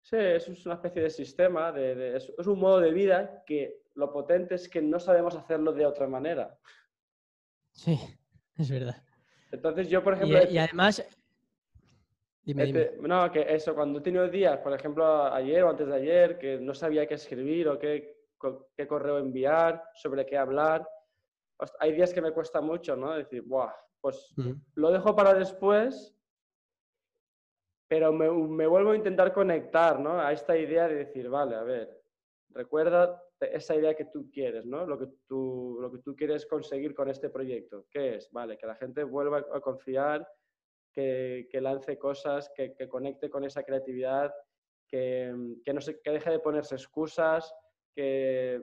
[SPEAKER 1] sí, es una especie de sistema, de, es un modo de vida que lo potente es que no sabemos hacerlo de otra manera.
[SPEAKER 2] Sí, es verdad.
[SPEAKER 1] Entonces yo, por ejemplo...
[SPEAKER 2] Y, además...
[SPEAKER 1] Dime, No, que eso, cuando he tenido días, por ejemplo, ayer o antes de ayer, que no sabía qué escribir o qué, qué correo enviar, sobre qué hablar, hay días que me cuesta mucho, ¿no? Decir, Buah, pues lo dejo para después, pero me, me, vuelvo a intentar conectar, ¿no? A esta idea de decir, vale, a ver, recuerda esa idea que tú quieres, ¿no? Lo que tú, lo que tú quieres conseguir con este proyecto. ¿Qué es? Vale, que la gente vuelva a confiar, que, lance cosas, que, conecte con esa creatividad, que, no se, que deje de ponerse excusas, que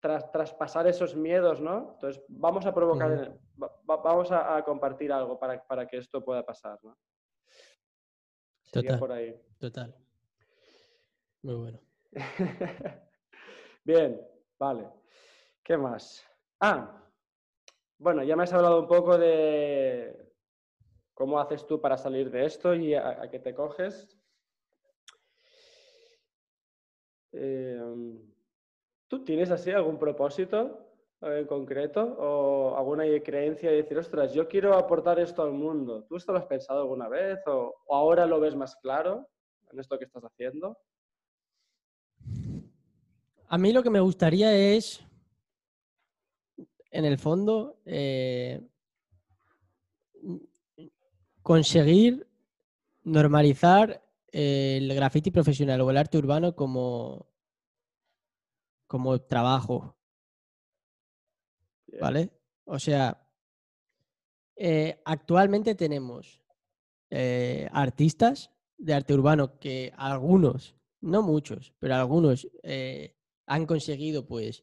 [SPEAKER 1] tras, traspasar esos miedos, ¿no? Entonces, vamos a provocar, vamos a, compartir algo para, para, que esto pueda pasar, ¿no?
[SPEAKER 2] Total, por ahí. Total. Muy bueno.
[SPEAKER 1] Bien, vale. ¿Qué más? Ah, bueno, ya me has hablado un poco de cómo haces tú para salir de esto y a, qué te coges. Em, ¿Tú tienes así algún propósito en concreto o alguna creencia de decir, ostras, yo quiero aportar esto al mundo? ¿Tú esto lo has pensado alguna vez o ahora lo ves más claro en esto que estás haciendo?
[SPEAKER 2] A mí lo que me gustaría es, en el fondo, eh, conseguir normalizar el graffiti profesional o el arte urbano como, como trabajo. ¿Vale? O sea, eh, actualmente tenemos eh, artistas de arte urbano que algunos, no muchos, pero algunos han conseguido pues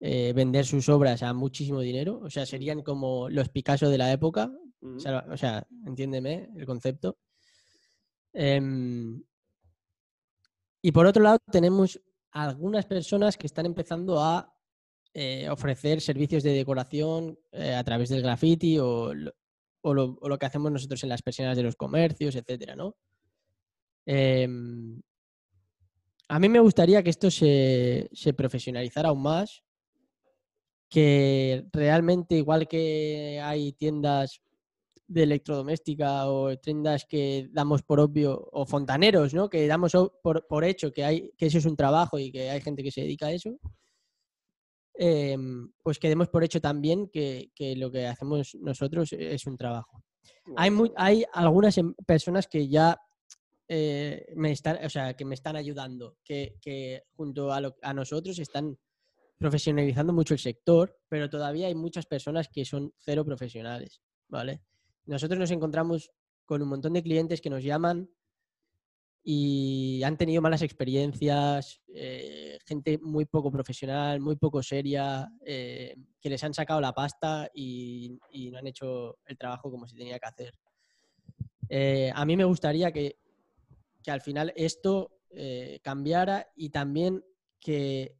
[SPEAKER 2] eh, vender sus obras a muchísimo dinero. O sea, serían como los Picasso de la época. O, sea, entiéndeme el concepto. Em, y por otro lado, tenemos algunas personas que están empezando a eh, ofrecer servicios de decoración eh, a través del graffiti o, lo, o, lo, o, lo, que hacemos nosotros en las persianas de los comercios, etcétera, ¿no? A mí me gustaría que esto se, se, profesionalizara aún más, que realmente igual que hay tiendas de electrodoméstica o tiendas que damos por obvio, o fontaneros, ¿no? Que damos por, por hecho que, hay, que eso es un trabajo y que hay gente que se dedica a eso eh, pues quedemos por hecho también que, que, lo que hacemos nosotros es un trabajo. Hay, muy, hay algunas em, personas que ya eh, me están, o sea, que me están ayudando, que, que junto a, a, nosotros están profesionalizando mucho el sector, pero todavía hay muchas personas que son cero profesionales, ¿vale? Nosotros nos encontramos con un montón de clientes que nos llaman y han tenido malas experiencias, eh, gente muy poco profesional, muy poco seria, eh, que les han sacado la pasta y, no han hecho el trabajo como se tenía que hacer. A mí me gustaría que, que al final esto eh, cambiara y también que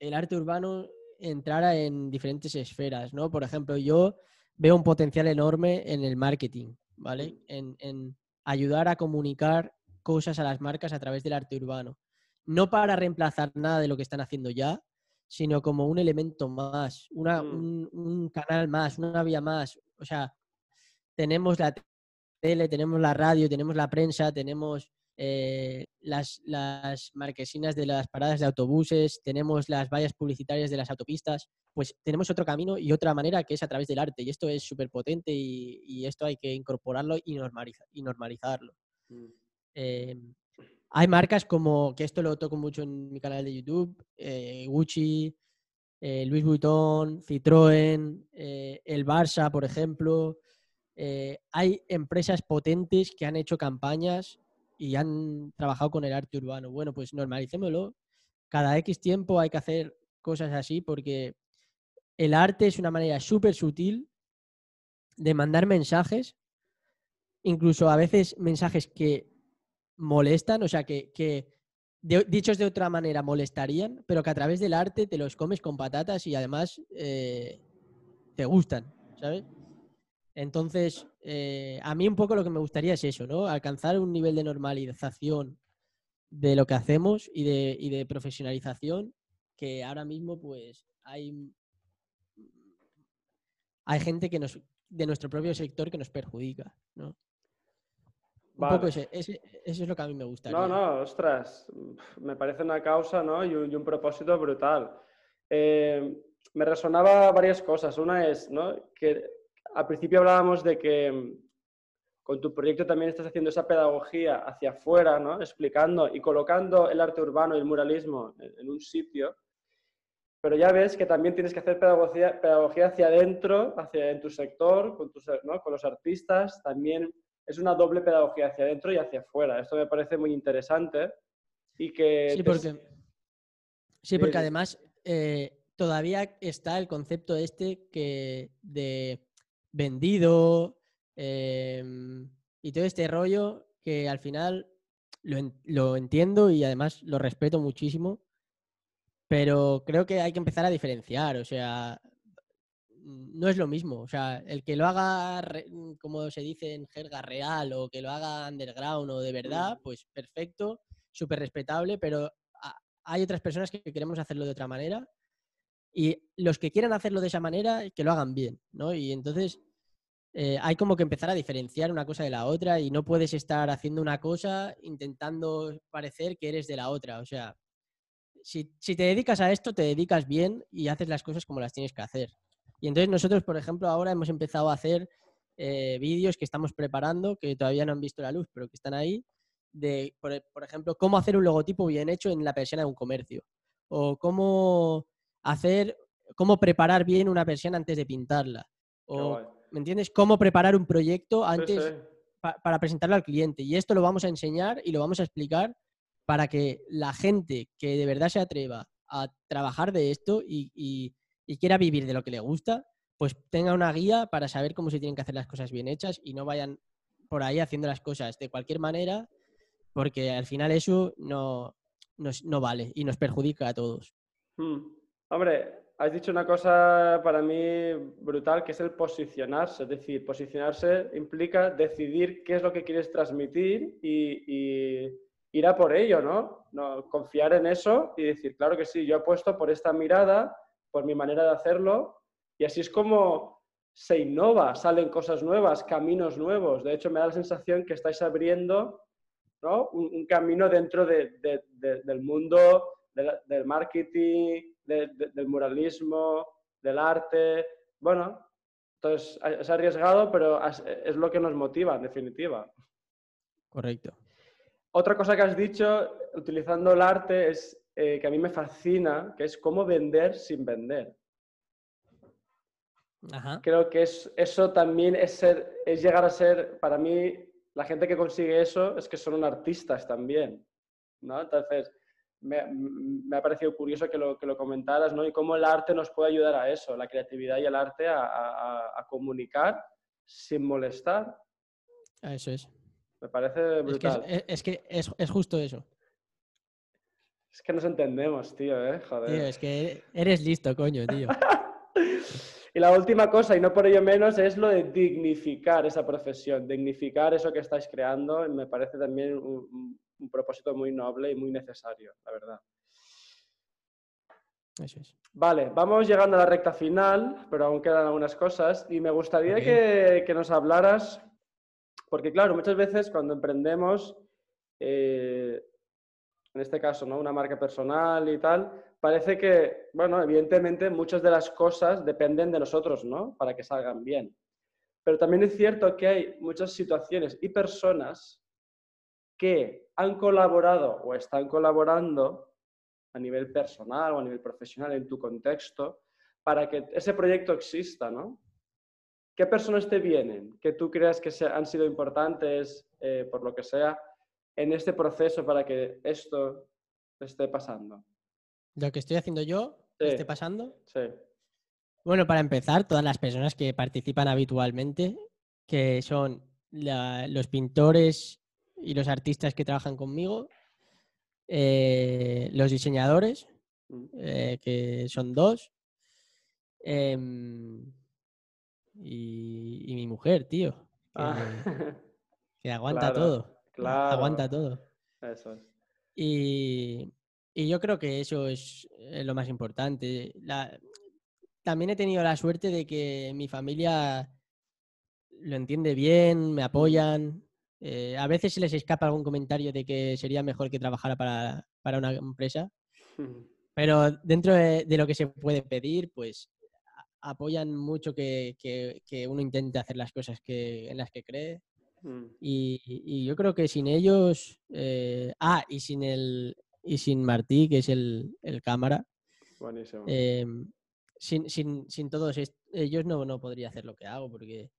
[SPEAKER 2] el arte urbano entrara en diferentes esferas, ¿no? Por ejemplo, yo veo un potencial enorme en el marketing, ¿vale? En, en ayudar a comunicar cosas a las marcas a través del arte urbano. No para reemplazar nada de lo que están haciendo ya, sino como un elemento más, una, mm. un, un, canal más, una vía más. O sea, tenemos la tele, tenemos la radio, tenemos la prensa, tenemos eh, las, las marquesinas de las paradas de autobuses, tenemos las vallas publicitarias de las autopistas, pues tenemos otro camino y otra manera que es a través del arte. Y esto es súper potente y, y, esto hay que incorporarlo y, normaliza, y normalizarlo. Mm. Eh, hay marcas como, que esto lo toco mucho en mi canal de YouTube, eh, Gucci, Louis Vuitton, Citroën, el Barça, por ejemplo. Eh, hay empresas potentes que han hecho campañas y han trabajado con el arte urbano. Bueno, pues normalicémoslo. Cada X tiempo hay que hacer cosas así porque el arte es una manera súper sutil de mandar mensajes, incluso a veces mensajes que molestan, o sea, que, dichos de otra manera molestarían, pero que a través del arte te los comes con patatas y además eh, te gustan, ¿sabes? Entonces, eh, a mí un poco lo que me gustaría es eso, ¿no? Alcanzar un nivel de normalización de lo que hacemos y de, y de profesionalización que ahora mismo pues hay, hay gente que nos, de nuestro propio sector que nos perjudica, ¿no? Vale. Un poco ese, ese, eso es lo que a mí me gusta.
[SPEAKER 1] No, no, ostras, me parece una causa ¿no? y, un, y un propósito brutal. Eh, me resonaba varias cosas. Una es ¿no? que al principio hablábamos de que mm, con tu proyecto también estás haciendo esa pedagogía hacia afuera, ¿no? explicando y colocando el arte urbano y el muralismo en, un sitio. Pero ya ves que también tienes que hacer pedagogía, pedagogía hacia adentro, hacia en tu sector, con, tus, ¿no? con los artistas, también es una doble pedagogía hacia adentro y hacia afuera. Esto me parece muy interesante y que...
[SPEAKER 2] Sí, porque, sí, porque además eh, todavía está el concepto este que de vendido eh, y todo este rollo que al final lo, lo entiendo y además lo respeto muchísimo, pero creo que hay que empezar a diferenciar. O sea, no es lo mismo. O sea, el que lo haga, mm, como se dice en jerga real, o que lo haga underground o de verdad, pues perfecto, súper respetable, pero hay otras personas que queremos hacerlo de otra manera. Y los que quieran hacerlo de esa manera, que lo hagan bien, ¿no? Y entonces eh, hay como que empezar a diferenciar una cosa de la otra y no puedes estar haciendo una cosa intentando parecer que eres de la otra. O sea, si, si te dedicas a esto, te dedicas bien y haces las cosas como las tienes que hacer. Y entonces nosotros, por ejemplo, ahora hemos empezado a hacer eh, vídeos que estamos preparando, que todavía no han visto la luz, pero que están ahí, de, por, por, ejemplo, cómo hacer un logotipo bien hecho en la persiana de un comercio. O cómo hacer, cómo preparar bien una persiana antes de pintarla. O, ¿me entiendes? Cómo preparar un proyecto antes sí, sí. Pa, para presentarlo al cliente. Y esto lo vamos a enseñar y lo vamos a explicar para que la gente que de verdad se atreva a trabajar de esto y, y y quiera vivir de lo que le gusta, pues tenga una guía para saber cómo se tienen que hacer las cosas bien hechas y no vayan por ahí haciendo las cosas de cualquier manera, porque al final eso no, no, no vale y nos perjudica a todos.
[SPEAKER 1] Hmm. Hombre, has dicho una cosa para mí brutal, que es el posicionarse. Es decir, posicionarse implica decidir qué es lo que quieres transmitir y, ir a por ello, ¿no? ¿no? Confiar en eso y decir, claro que sí, yo apuesto por esta mirada, por mi manera de hacerlo, y así es como se innova, salen cosas nuevas, caminos nuevos. De hecho, me da la sensación que estáis abriendo ¿no? un, camino dentro del mundo del marketing, del muralismo, del arte. Bueno, entonces es arriesgado, pero es lo que nos motiva, en definitiva.
[SPEAKER 2] Correcto.
[SPEAKER 1] Otra cosa que has dicho, utilizando el arte, es eh, que a mí me fascina, que es cómo vender sin vender. Creo que es, eso también es, ser, es llegar a ser, para mí, la gente que consigue eso es que son artistas también. ¿no? Entonces, me, ha parecido curioso que lo, que lo comentaras, ¿no? Y cómo el arte nos puede ayudar a eso, la creatividad y el arte a, comunicar sin molestar.
[SPEAKER 2] Eso es.
[SPEAKER 1] Me parece brutal.
[SPEAKER 2] Es que es, es, justo eso.
[SPEAKER 1] Es que nos entendemos, tío, ¿eh?
[SPEAKER 2] Joder. Tío, es que eres listo, coño, tío.
[SPEAKER 1] y la última cosa, y no por ello menos, es lo de dignificar esa profesión, dignificar eso que estáis creando. Me parece también un, un propósito muy noble y muy necesario, la verdad.
[SPEAKER 2] Eso es.
[SPEAKER 1] Vale, vamos llegando a la recta final, pero aún quedan algunas cosas y me gustaría que, nos hablaras, porque claro, muchas veces cuando emprendemos, eh, en este caso, ¿no? una marca personal y tal, parece que, bueno, evidentemente muchas de las cosas dependen de nosotros, ¿no? Para que salgan bien. Pero también es cierto que hay muchas situaciones y personas que han colaborado o están colaborando a nivel personal o a nivel profesional en tu contexto para que ese proyecto exista, ¿no? ¿Qué personas te vienen que tú creas que han sido importantes, eh, por lo que sea, en este proceso para que esto esté pasando?
[SPEAKER 2] Lo que estoy haciendo yo esté pasando.
[SPEAKER 1] Sí.
[SPEAKER 2] Bueno, para empezar, todas las personas que participan habitualmente, que son los pintores y los artistas que trabajan conmigo, eh, los diseñadores, mm. eh, que son dos, em, y, mi mujer, tío, que, ah. aguanta todo. Aguanta todo.
[SPEAKER 1] Eso es.
[SPEAKER 2] Y, yo creo que eso es eh, lo más importante. también he tenido la suerte de que mi familia lo entiende bien, me mm. apoyan, eh, a veces se les escapa algún comentario de que sería mejor que trabajara para, una empresa, pero dentro de, lo que se puede pedir, pues apoyan mucho que, uno intente hacer las cosas que, en las que cree. Mm. Y, yo creo que sin ellos, eh, ah, y sin el y sin Martí, que es el, cámara, eh, sin, sin, todos ellos no, no podría hacer lo que hago, porque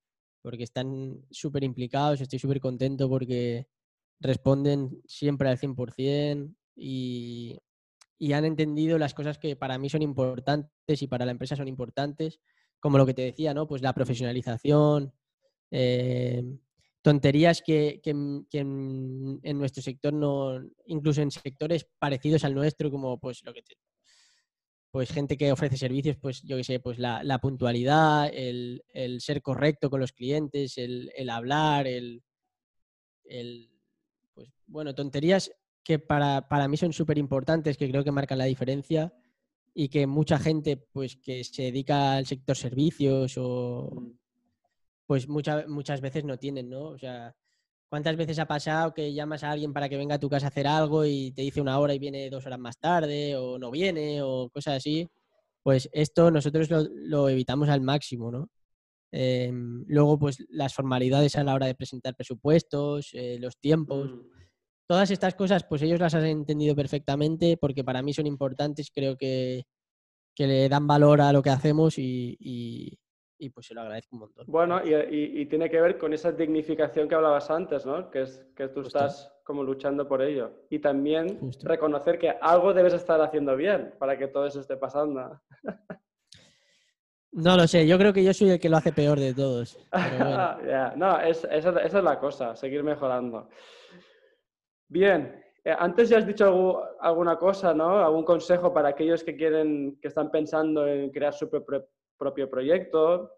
[SPEAKER 2] porque están súper implicados, estoy súper contento porque responden siempre al 100% y, y han entendido las cosas que para mí son importantes y para la empresa son importantes, como lo que te decía, ¿no? Pues la profesionalización, eh, tonterías que, que, en, en, nuestro sector no, incluso en sectores parecidos al nuestro, como pues lo que te, pues gente que ofrece servicios, pues yo qué sé, pues la, puntualidad, el, ser correcto con los clientes, el, hablar, el, pues bueno, tonterías que para, mí son súper importantes, que creo que marcan la diferencia y que mucha gente pues que se dedica al sector servicios o pues muchas muchas veces no tienen, ¿no? O sea, ¿Cuántas veces ha pasado que llamas a alguien para que venga a tu casa a hacer algo y te dice una hora y viene dos horas más tarde o no viene o cosas así? Pues esto nosotros lo, evitamos al máximo, ¿no? Em, luego, pues las formalidades a la hora de presentar presupuestos, eh, los tiempos, mm. todas estas cosas, pues ellos las han entendido perfectamente porque para mí son importantes, creo que, le dan valor a lo que hacemos y, y pues se lo agradezco un montón.
[SPEAKER 1] Bueno, y, tiene que ver con esa dignificación que hablabas antes, ¿no? Que es que tú estás como luchando por ello. Y también reconocer que algo debes estar haciendo bien para que todo eso esté pasando.
[SPEAKER 2] No lo sé, yo creo que yo soy el que lo hace peor de todos.
[SPEAKER 1] No, esa, es la cosa, seguir mejorando. Bien, Eh, antes ya has dicho alguna cosa, ¿no? Algún consejo para aquellos que quieren, que están pensando en crear su propio proyecto.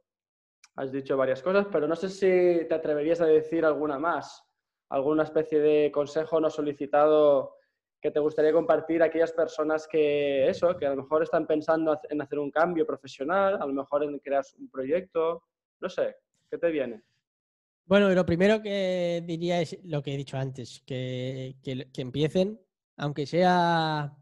[SPEAKER 1] Has dicho varias cosas, pero no sé si te atreverías a decir alguna más, alguna especie de consejo no solicitado que te gustaría compartir a aquellas personas que eso, que a lo mejor están pensando en hacer un cambio profesional, a lo mejor en crear un proyecto, no sé, ¿qué te viene?
[SPEAKER 2] Bueno, lo primero que diría es lo que he dicho antes, que, empiecen, aunque sea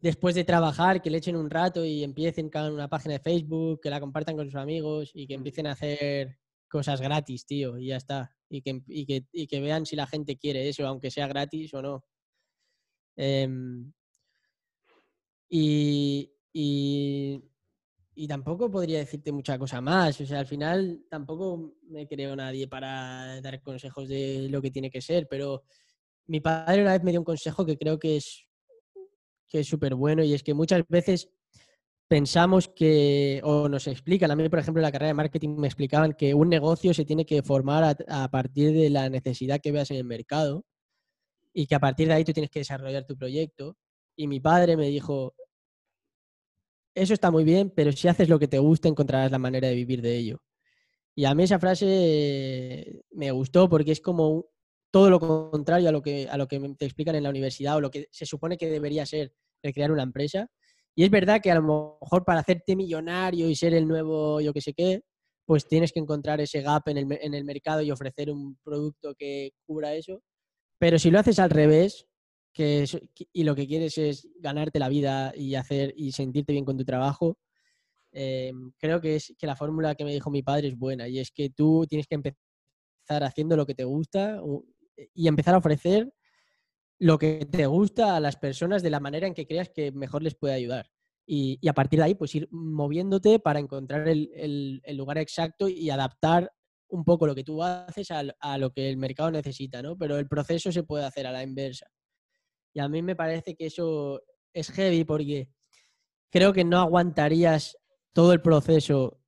[SPEAKER 2] después de trabajar, que le echen un rato y empiecen con una página de Facebook, que la compartan con sus amigos y que mm. empiecen a hacer cosas gratis, tío, y ya está. Y que, y que, vean si la gente quiere eso, aunque sea gratis o no. Em, y, y tampoco podría decirte mucha cosa más. O sea, al final tampoco me creo nadie para dar consejos de lo que tiene que ser, pero mi padre una vez me dio un consejo que creo que es que es súper bueno y es que muchas veces pensamos que, o nos explican, a mí por ejemplo en la carrera de marketing me explicaban que un negocio se tiene que formar a, partir de la necesidad que veas en el mercado y que a partir de ahí tú tienes que desarrollar tu proyecto. Y mi padre me dijo, eso está muy bien, pero si haces lo que te gusta, encontrarás la manera de vivir de ello. Y a mí esa frase me gustó porque es como todo lo contrario a lo que, a lo que te explican en la universidad o lo que se supone que debería ser el crear una empresa. Y es verdad que a lo mejor para hacerte millonario y ser el nuevo yo que sé qué, pues tienes que encontrar ese gap en el, en el mercado y ofrecer un producto que cubra eso. Pero si lo haces al revés, y lo que quieres es ganarte la vida y hacer y sentirte bien con tu trabajo, eh, creo que es que la fórmula que me dijo mi padre es buena y es que tú tienes que empezar haciendo lo que te gusta y empezar a ofrecer lo que te gusta a las personas de la manera en que creas que mejor les puede ayudar. Y, a partir de ahí, pues ir moviéndote para encontrar el, lugar exacto y adaptar un poco lo que tú haces a, a, lo que el mercado necesita, ¿no? Pero el proceso se puede hacer a la inversa. Y a mí me parece que eso es heavy porque creo que no aguantarías todo el proceso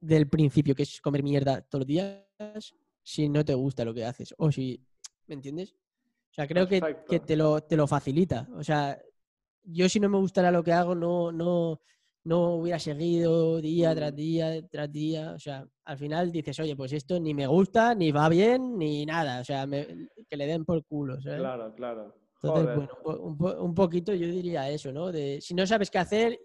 [SPEAKER 2] del principio, que es comer mierda todos los días, si no te gusta lo que haces. O si, ¿me entiendes? O sea, creo que, que, te, lo, te lo facilita. O sea, yo si no me gustara lo que hago, no, no, no hubiera seguido día tras mm. día tras día. O sea, al final dices, oye, pues esto ni me gusta, ni va bien, ni nada. O sea, que le den por culo.
[SPEAKER 1] Claro, claro.
[SPEAKER 2] Entonces, bueno, un, poquito yo diría eso, ¿no? De si no sabes qué hacer,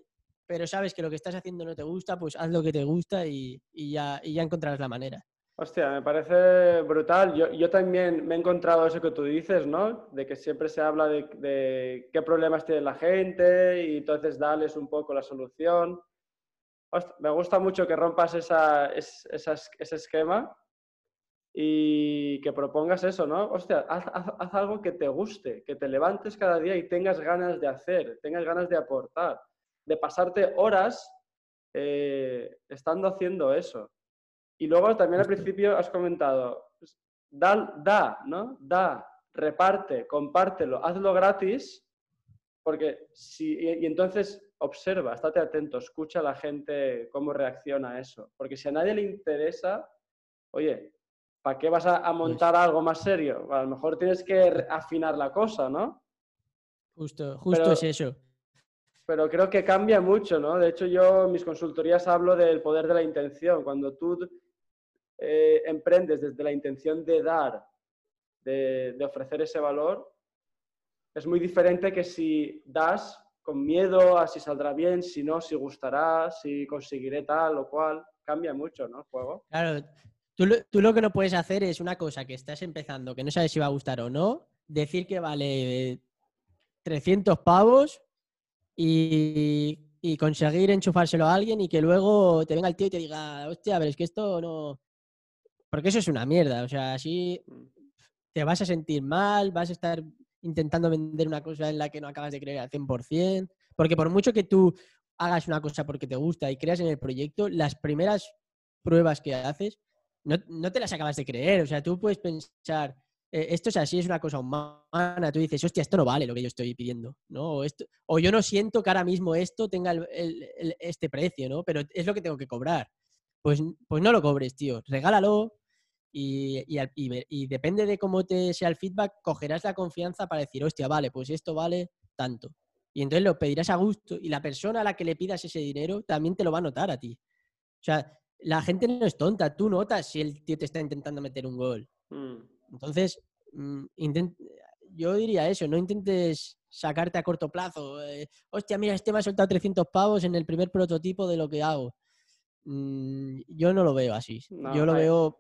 [SPEAKER 2] pero sabes que lo que estás haciendo no te gusta, pues haz lo que te gusta y, ya, ya encontrarás la manera.
[SPEAKER 1] Hostia, me parece brutal. Yo, también me he encontrado eso que tú dices, ¿no? De que siempre se habla de, qué problemas tiene la gente y entonces darles un poco la solución. me gusta mucho que rompas esa, ese esquema y que propongas eso, ¿no? Hostia, haz, algo que te guste, que te levantes cada día y tengas ganas de hacer, tengas ganas de aportar, de pasarte horas eh, estando haciendo eso. Y luego también al principio has comentado, pues, da, da, ¿no? Da, reparte, compártelo, hazlo gratis, porque si, y, entonces observa, estate atento, escucha a la gente cómo reacciona a eso. Porque si a nadie le interesa, oye, ¿para qué vas a, pues montar algo más serio? A lo mejor tienes que afinar la cosa, ¿no?
[SPEAKER 2] Justo, justo es eso.
[SPEAKER 1] Pero creo que cambia mucho, ¿no? De hecho, yo en mis consultorías hablo del poder de la intención. Cuando tú eh, emprendes desde la intención de dar, de, ofrecer ese valor, es muy diferente que si das con miedo a si saldrá bien, si no, si gustará, si conseguiré tal o cual. Cambia mucho, ¿no? El juego.
[SPEAKER 2] Claro, Tú lo, que no puedes hacer es una cosa que estás empezando, que no sabes si va a gustar o no, decir que vale 300 pavos y, conseguir enchufárselo a alguien y que luego te venga el tío y te diga, hostia, pero es que esto no... Porque eso es una mierda, o sea, así te vas a sentir mal, vas a estar intentando vender una cosa en la que no acabas de creer al 100%, porque por mucho que tú hagas una cosa porque te gusta y creas en el proyecto, las primeras pruebas que haces no, te las acabas de creer. O sea, tú puedes pensar, eh, esto es así, es una cosa humana. Tú dices, hostia, esto no vale lo que yo estoy pidiendo, ¿no? O, esto, o yo no siento que ahora mismo esto tenga este precio, ¿no? Pero es lo que tengo que cobrar. Pues, pues no lo cobres, tío. Regálalo y, y depende de cómo te sea el feedback, cogerás la confianza para decir, hostia, vale, pues esto vale tanto. Y entonces lo pedirás a gusto y la persona a la que le pidas ese dinero también te lo va a notar a ti. O sea, la gente no es tonta, tú notas si el tío te está intentando meter un gol.
[SPEAKER 1] Mm,
[SPEAKER 2] Entonces, mm, intent- yo diría eso, no intentes sacarte a corto plazo. eh, Hostia, mira, este me ha soltado 300 pavos en el primer prototipo de lo que hago. Mm, yo no lo veo así.
[SPEAKER 1] No,
[SPEAKER 2] yo lo veo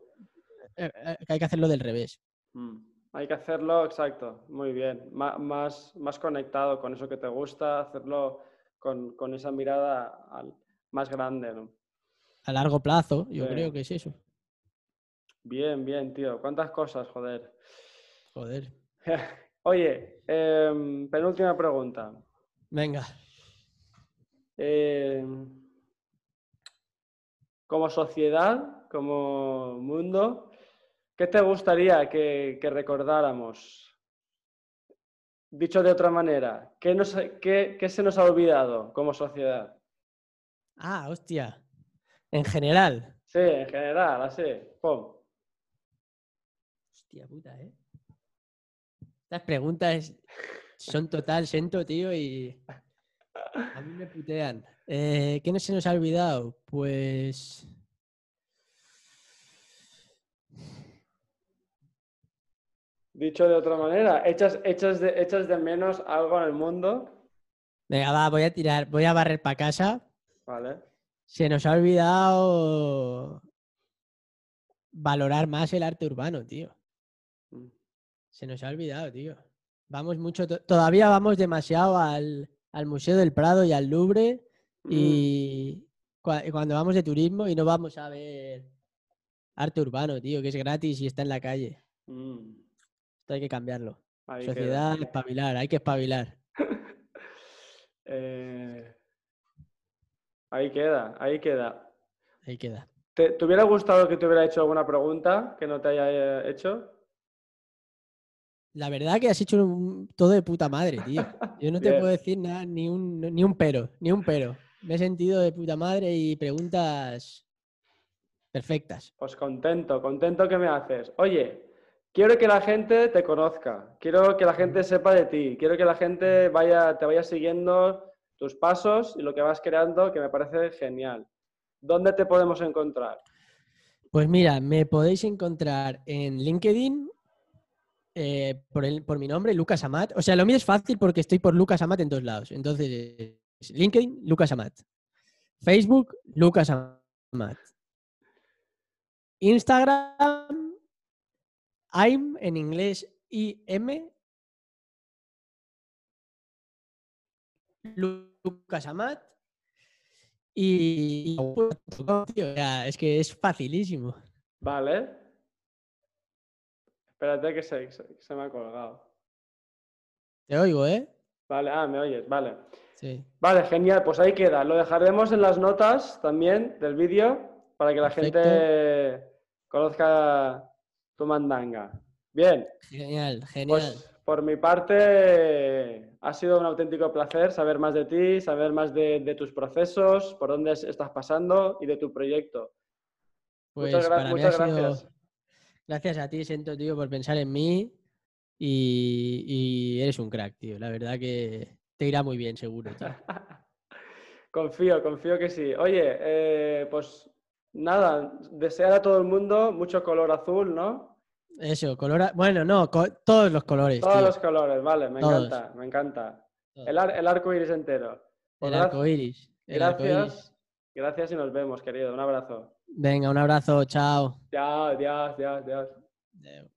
[SPEAKER 2] que hay que hacerlo del revés.
[SPEAKER 1] mm. Hay que hacerlo, exacto, muy bien. Más, más conectado con eso que te gusta, hacerlo con, con esa mirada al- más grande, ¿no?
[SPEAKER 2] A largo plazo, yo creo que es eso.
[SPEAKER 1] Bien, bien, tío. ¿Cuántas cosas, joder?
[SPEAKER 2] Joder.
[SPEAKER 1] Oye, em, penúltima pregunta.
[SPEAKER 2] Venga.
[SPEAKER 1] Em, como sociedad, como mundo, ¿qué te gustaría que, que recordáramos? Dicho de otra manera, ¿qué, nos- qué- qué se nos ha olvidado como sociedad?
[SPEAKER 2] Ah, hostia. En general.
[SPEAKER 1] Sí, en general, así. Pum.
[SPEAKER 2] Hostia puta, ¿eh? Estas preguntas son total sento, tío, y a mí me putean. Eh, ¿Qué no se nos ha olvidado? Pues...
[SPEAKER 1] Dicho de otra manera, ¿echas, echas, de, echas de menos algo en el mundo?
[SPEAKER 2] Venga, va, voy a tirar, voy a barrer para casa.
[SPEAKER 1] Vale.
[SPEAKER 2] Se nos ha olvidado valorar más el arte urbano, tío.
[SPEAKER 1] Mm.
[SPEAKER 2] Se nos ha olvidado, tío. Vamos mucho, to- todavía vamos demasiado al, al Museo del Prado y al Louvre
[SPEAKER 1] Mm.
[SPEAKER 2] y cuando vamos de turismo y no vamos a ver arte urbano, tío, que es gratis y está en la calle.
[SPEAKER 1] Mm.
[SPEAKER 2] Esto hay que cambiarlo.
[SPEAKER 1] Ahí queda.
[SPEAKER 2] Sociedad, espabilar, hay que espabilar.
[SPEAKER 1] Eh, ahí queda, ahí queda.
[SPEAKER 2] Ahí queda.
[SPEAKER 1] ¿Te, te hubiera gustado que te hubiera hecho alguna pregunta que no te haya hecho?
[SPEAKER 2] La verdad que has hecho un- todo de puta madre, tío. Yo no te puedo decir nada, ni un, ni un pero, ni un pero. Me he sentido de puta madre y preguntas perfectas.
[SPEAKER 1] Pues contento, contento que me haces. Oye, quiero que la gente te conozca, quiero que la gente sepa de ti, quiero que la gente vaya, te vaya siguiendo tus pasos y lo que vas creando, que me parece genial. ¿Dónde te podemos encontrar?
[SPEAKER 2] Pues mira, me podéis encontrar en LinkedIn eh, por, el, por mi nombre, Lucas Amat. O sea, lo mío es fácil porque estoy por Lucas Amat en todos lados. Entonces, es LinkedIn, Lucas Amat. Facebook, Lucas Amat. Instagram, I'm en inglés IM. Lucas Amat. Y, tío, sea, es que es facilísimo.
[SPEAKER 1] Vale. Espérate que se, se- se me ha colgado.
[SPEAKER 2] Te oigo, ¿eh?
[SPEAKER 1] Vale, ah, me oyes, vale.
[SPEAKER 2] Sí.
[SPEAKER 1] Vale, genial, pues ahí queda. Lo dejaremos en las notas también del vídeo para que la
[SPEAKER 2] Perfecto.
[SPEAKER 1] gente conozca tu mandanga. Bien,
[SPEAKER 2] Genial, genial.
[SPEAKER 1] pues por mi parte ha sido un auténtico placer saber más de ti, saber más de, de tus procesos, por dónde es- estás pasando y de tu proyecto.
[SPEAKER 2] Pues
[SPEAKER 1] muchas gra-
[SPEAKER 2] para mí ha
[SPEAKER 1] muchas
[SPEAKER 2] sido-
[SPEAKER 1] gracias.
[SPEAKER 2] Gracias a ti, Sento, tío, por pensar en mí. Y, y eres un crack, tío. La verdad que te irá muy bien, seguro, tío.
[SPEAKER 1] Confío, confío que sí. Oye, eh, pues nada, desear a todo el mundo mucho color azul, ¿no?
[SPEAKER 2] Eso, color. a- Bueno, no, co- todos los colores,
[SPEAKER 1] Todos
[SPEAKER 2] tío.
[SPEAKER 1] los colores, vale, me
[SPEAKER 2] Todos.
[SPEAKER 1] encanta, me encanta. El, ar- el arco iris entero. Pues
[SPEAKER 2] El arco iris. El arco iris.
[SPEAKER 1] Gracias, gracias y nos vemos, querido. Un abrazo.
[SPEAKER 2] Venga, un abrazo, chao.
[SPEAKER 1] Chao, adiós, adiós, adiós.